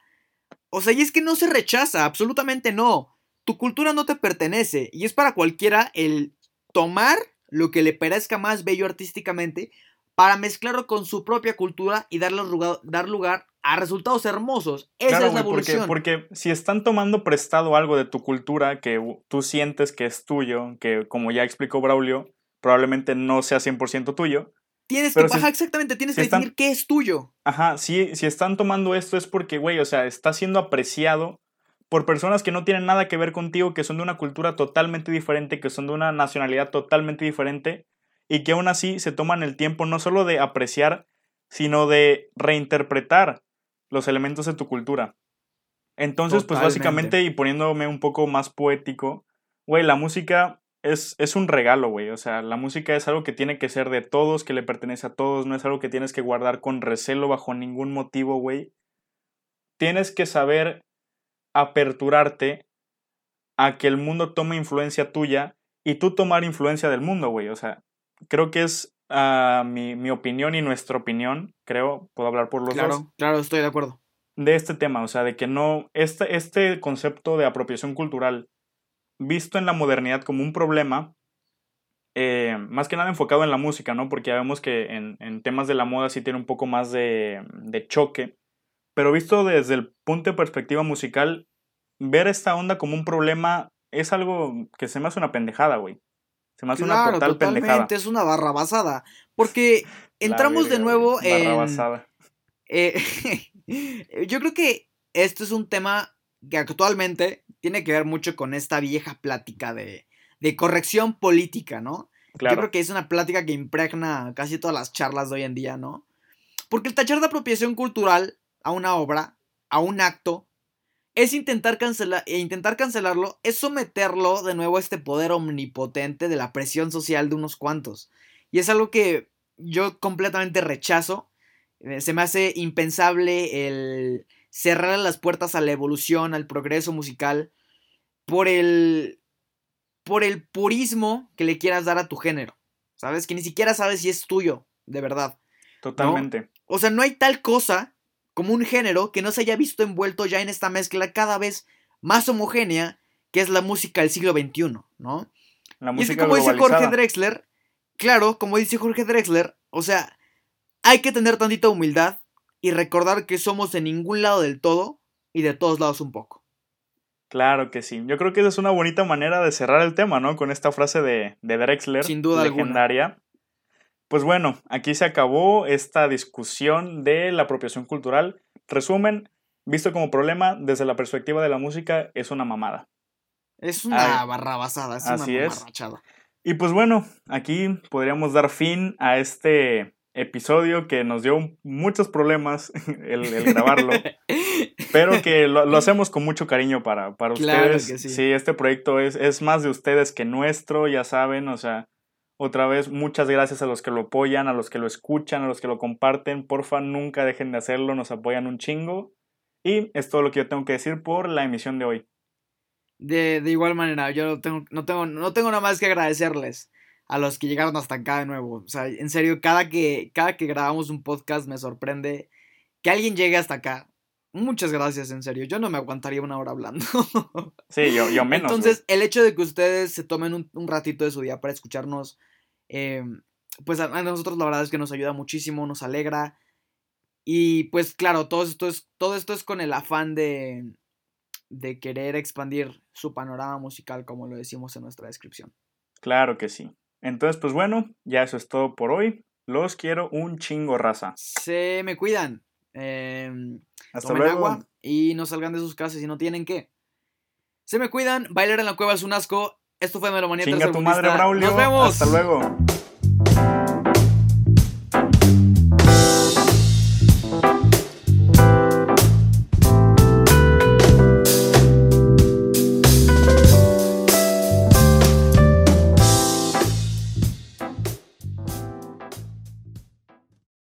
O sea, y es que no se rechaza, absolutamente no tu cultura no te pertenece y es para cualquiera el tomar lo que le parezca más bello artísticamente para mezclarlo con su propia cultura y darle lugar, dar lugar a resultados hermosos. Esa es la evolución. Porque, porque, si están tomando prestado algo de tu cultura que tú sientes que es tuyo, que como ya explicó Braulio, probablemente no sea 100% tuyo. Tienes que, ajá, exactamente, tienes que definir qué es tuyo. Ajá, si, si están tomando esto es porque, güey, o sea, está siendo apreciado por personas que no tienen nada que ver contigo, que son de una cultura totalmente diferente, que son de una nacionalidad totalmente diferente, y que aún así se toman el tiempo no solo de apreciar, sino de reinterpretar los elementos de tu cultura. Entonces, pues básicamente, y poniéndome un poco más poético, güey, la música es, es un regalo, güey. O sea, la música es algo que tiene que ser de todos, que le pertenece a todos, no es algo que tienes que guardar con recelo bajo ningún motivo, güey. Tienes que saber aperturarte a que el mundo tome influencia tuya y tú tomar influencia del mundo, güey. O sea, creo que es ah, mi, opinión y nuestra opinión, creo, puedo hablar por los dos. Claro, claro, estoy de acuerdo. De este tema, o sea, de que no, este, este concepto de apropiación cultural, visto en la modernidad como un problema, eh, más que nada enfocado en la música, ¿no? Porque ya vemos que en, en temas de la moda sí tiene un poco más de, de choque pero visto desde el punto de perspectiva musical, ver esta onda como un problema es algo que se me hace una pendejada, güey. Se me hace una total totalmente, es una barra basada. Porque (laughs) entramos de nuevo en. Barra basada. Eh, (laughs) yo creo que esto es un tema que actualmente tiene que ver mucho con esta vieja plática de, de corrección política, ¿no? Claro. Yo creo que es una plática que impregna casi todas las charlas de hoy en día, ¿no? Porque el tachar de apropiación cultural a una obra, a un acto, es intentar, cancelar, e intentar cancelarlo, es someterlo de nuevo a este poder omnipotente de la presión social de unos cuantos. Y es algo que yo completamente rechazo. Eh, se me hace impensable el cerrar las puertas a la evolución, al progreso musical, por el, por el purismo que le quieras dar a tu género. ¿Sabes? Que ni siquiera sabes si es tuyo, de verdad. Totalmente. O sea, no hay tal cosa como un género que no se haya visto envuelto ya en esta mezcla cada vez más homogénea que es la música del siglo XXI, ¿no? La música y es que como dice Jorge Drexler, claro, como dice Jorge Drexler, o sea, hay que tener tantita humildad y recordar que somos de ningún lado del todo y de todos lados un poco. Claro que sí. Yo creo que esa es una bonita manera de cerrar el tema, ¿no? Con esta frase de, de Drexler. Sin duda legendaria. Pues bueno, aquí se acabó esta discusión de la apropiación cultural. Resumen, visto como problema desde la perspectiva de la música, es una mamada. Es una barrabasada, es así una es. Y pues bueno, aquí podríamos dar fin a este episodio que nos dio muchos problemas (laughs) el, grabarlo, (laughs) pero que lo, hacemos con mucho cariño para, para ustedes. sí. sí. este proyecto es, es más de ustedes que nuestro, ya saben, o sea, otra vez, muchas gracias a los que lo apoyan, a los que lo escuchan, a los que lo comparten. Porfa, nunca dejen de hacerlo, nos apoyan un chingo. Y es todo lo que yo tengo que decir por la emisión de hoy. De, igual manera, yo no tengo, no, tengo, no tengo nada más que agradecerles a los que llegaron hasta acá de nuevo. O sea, en serio, cada que, cada que grabamos un podcast me sorprende que alguien llegue hasta acá. Muchas gracias, en serio. Yo no me aguantaría una hora hablando. (laughs) Sí, yo, yo menos. Entonces, el hecho de que ustedes se tomen un, un ratito de su día para escucharnos, eh, pues a, a nosotros la verdad es que nos ayuda muchísimo, nos alegra. Y pues claro, todo esto es, todo esto es con el afán de, de querer expandir su panorama musical, como lo decimos en nuestra descripción. Claro que sí. Entonces, pues bueno, ya eso es todo por hoy. Los quiero un chingo, raza. Se me cuidan. eh, Hasta tomen luego. agua y no salgan de sus casas si no tienen que. Se me cuidan. Bailar en la cueva es un asco. Esto fue Melomanía Chinga tu madre. Braulio. Nos vemos. Hasta luego.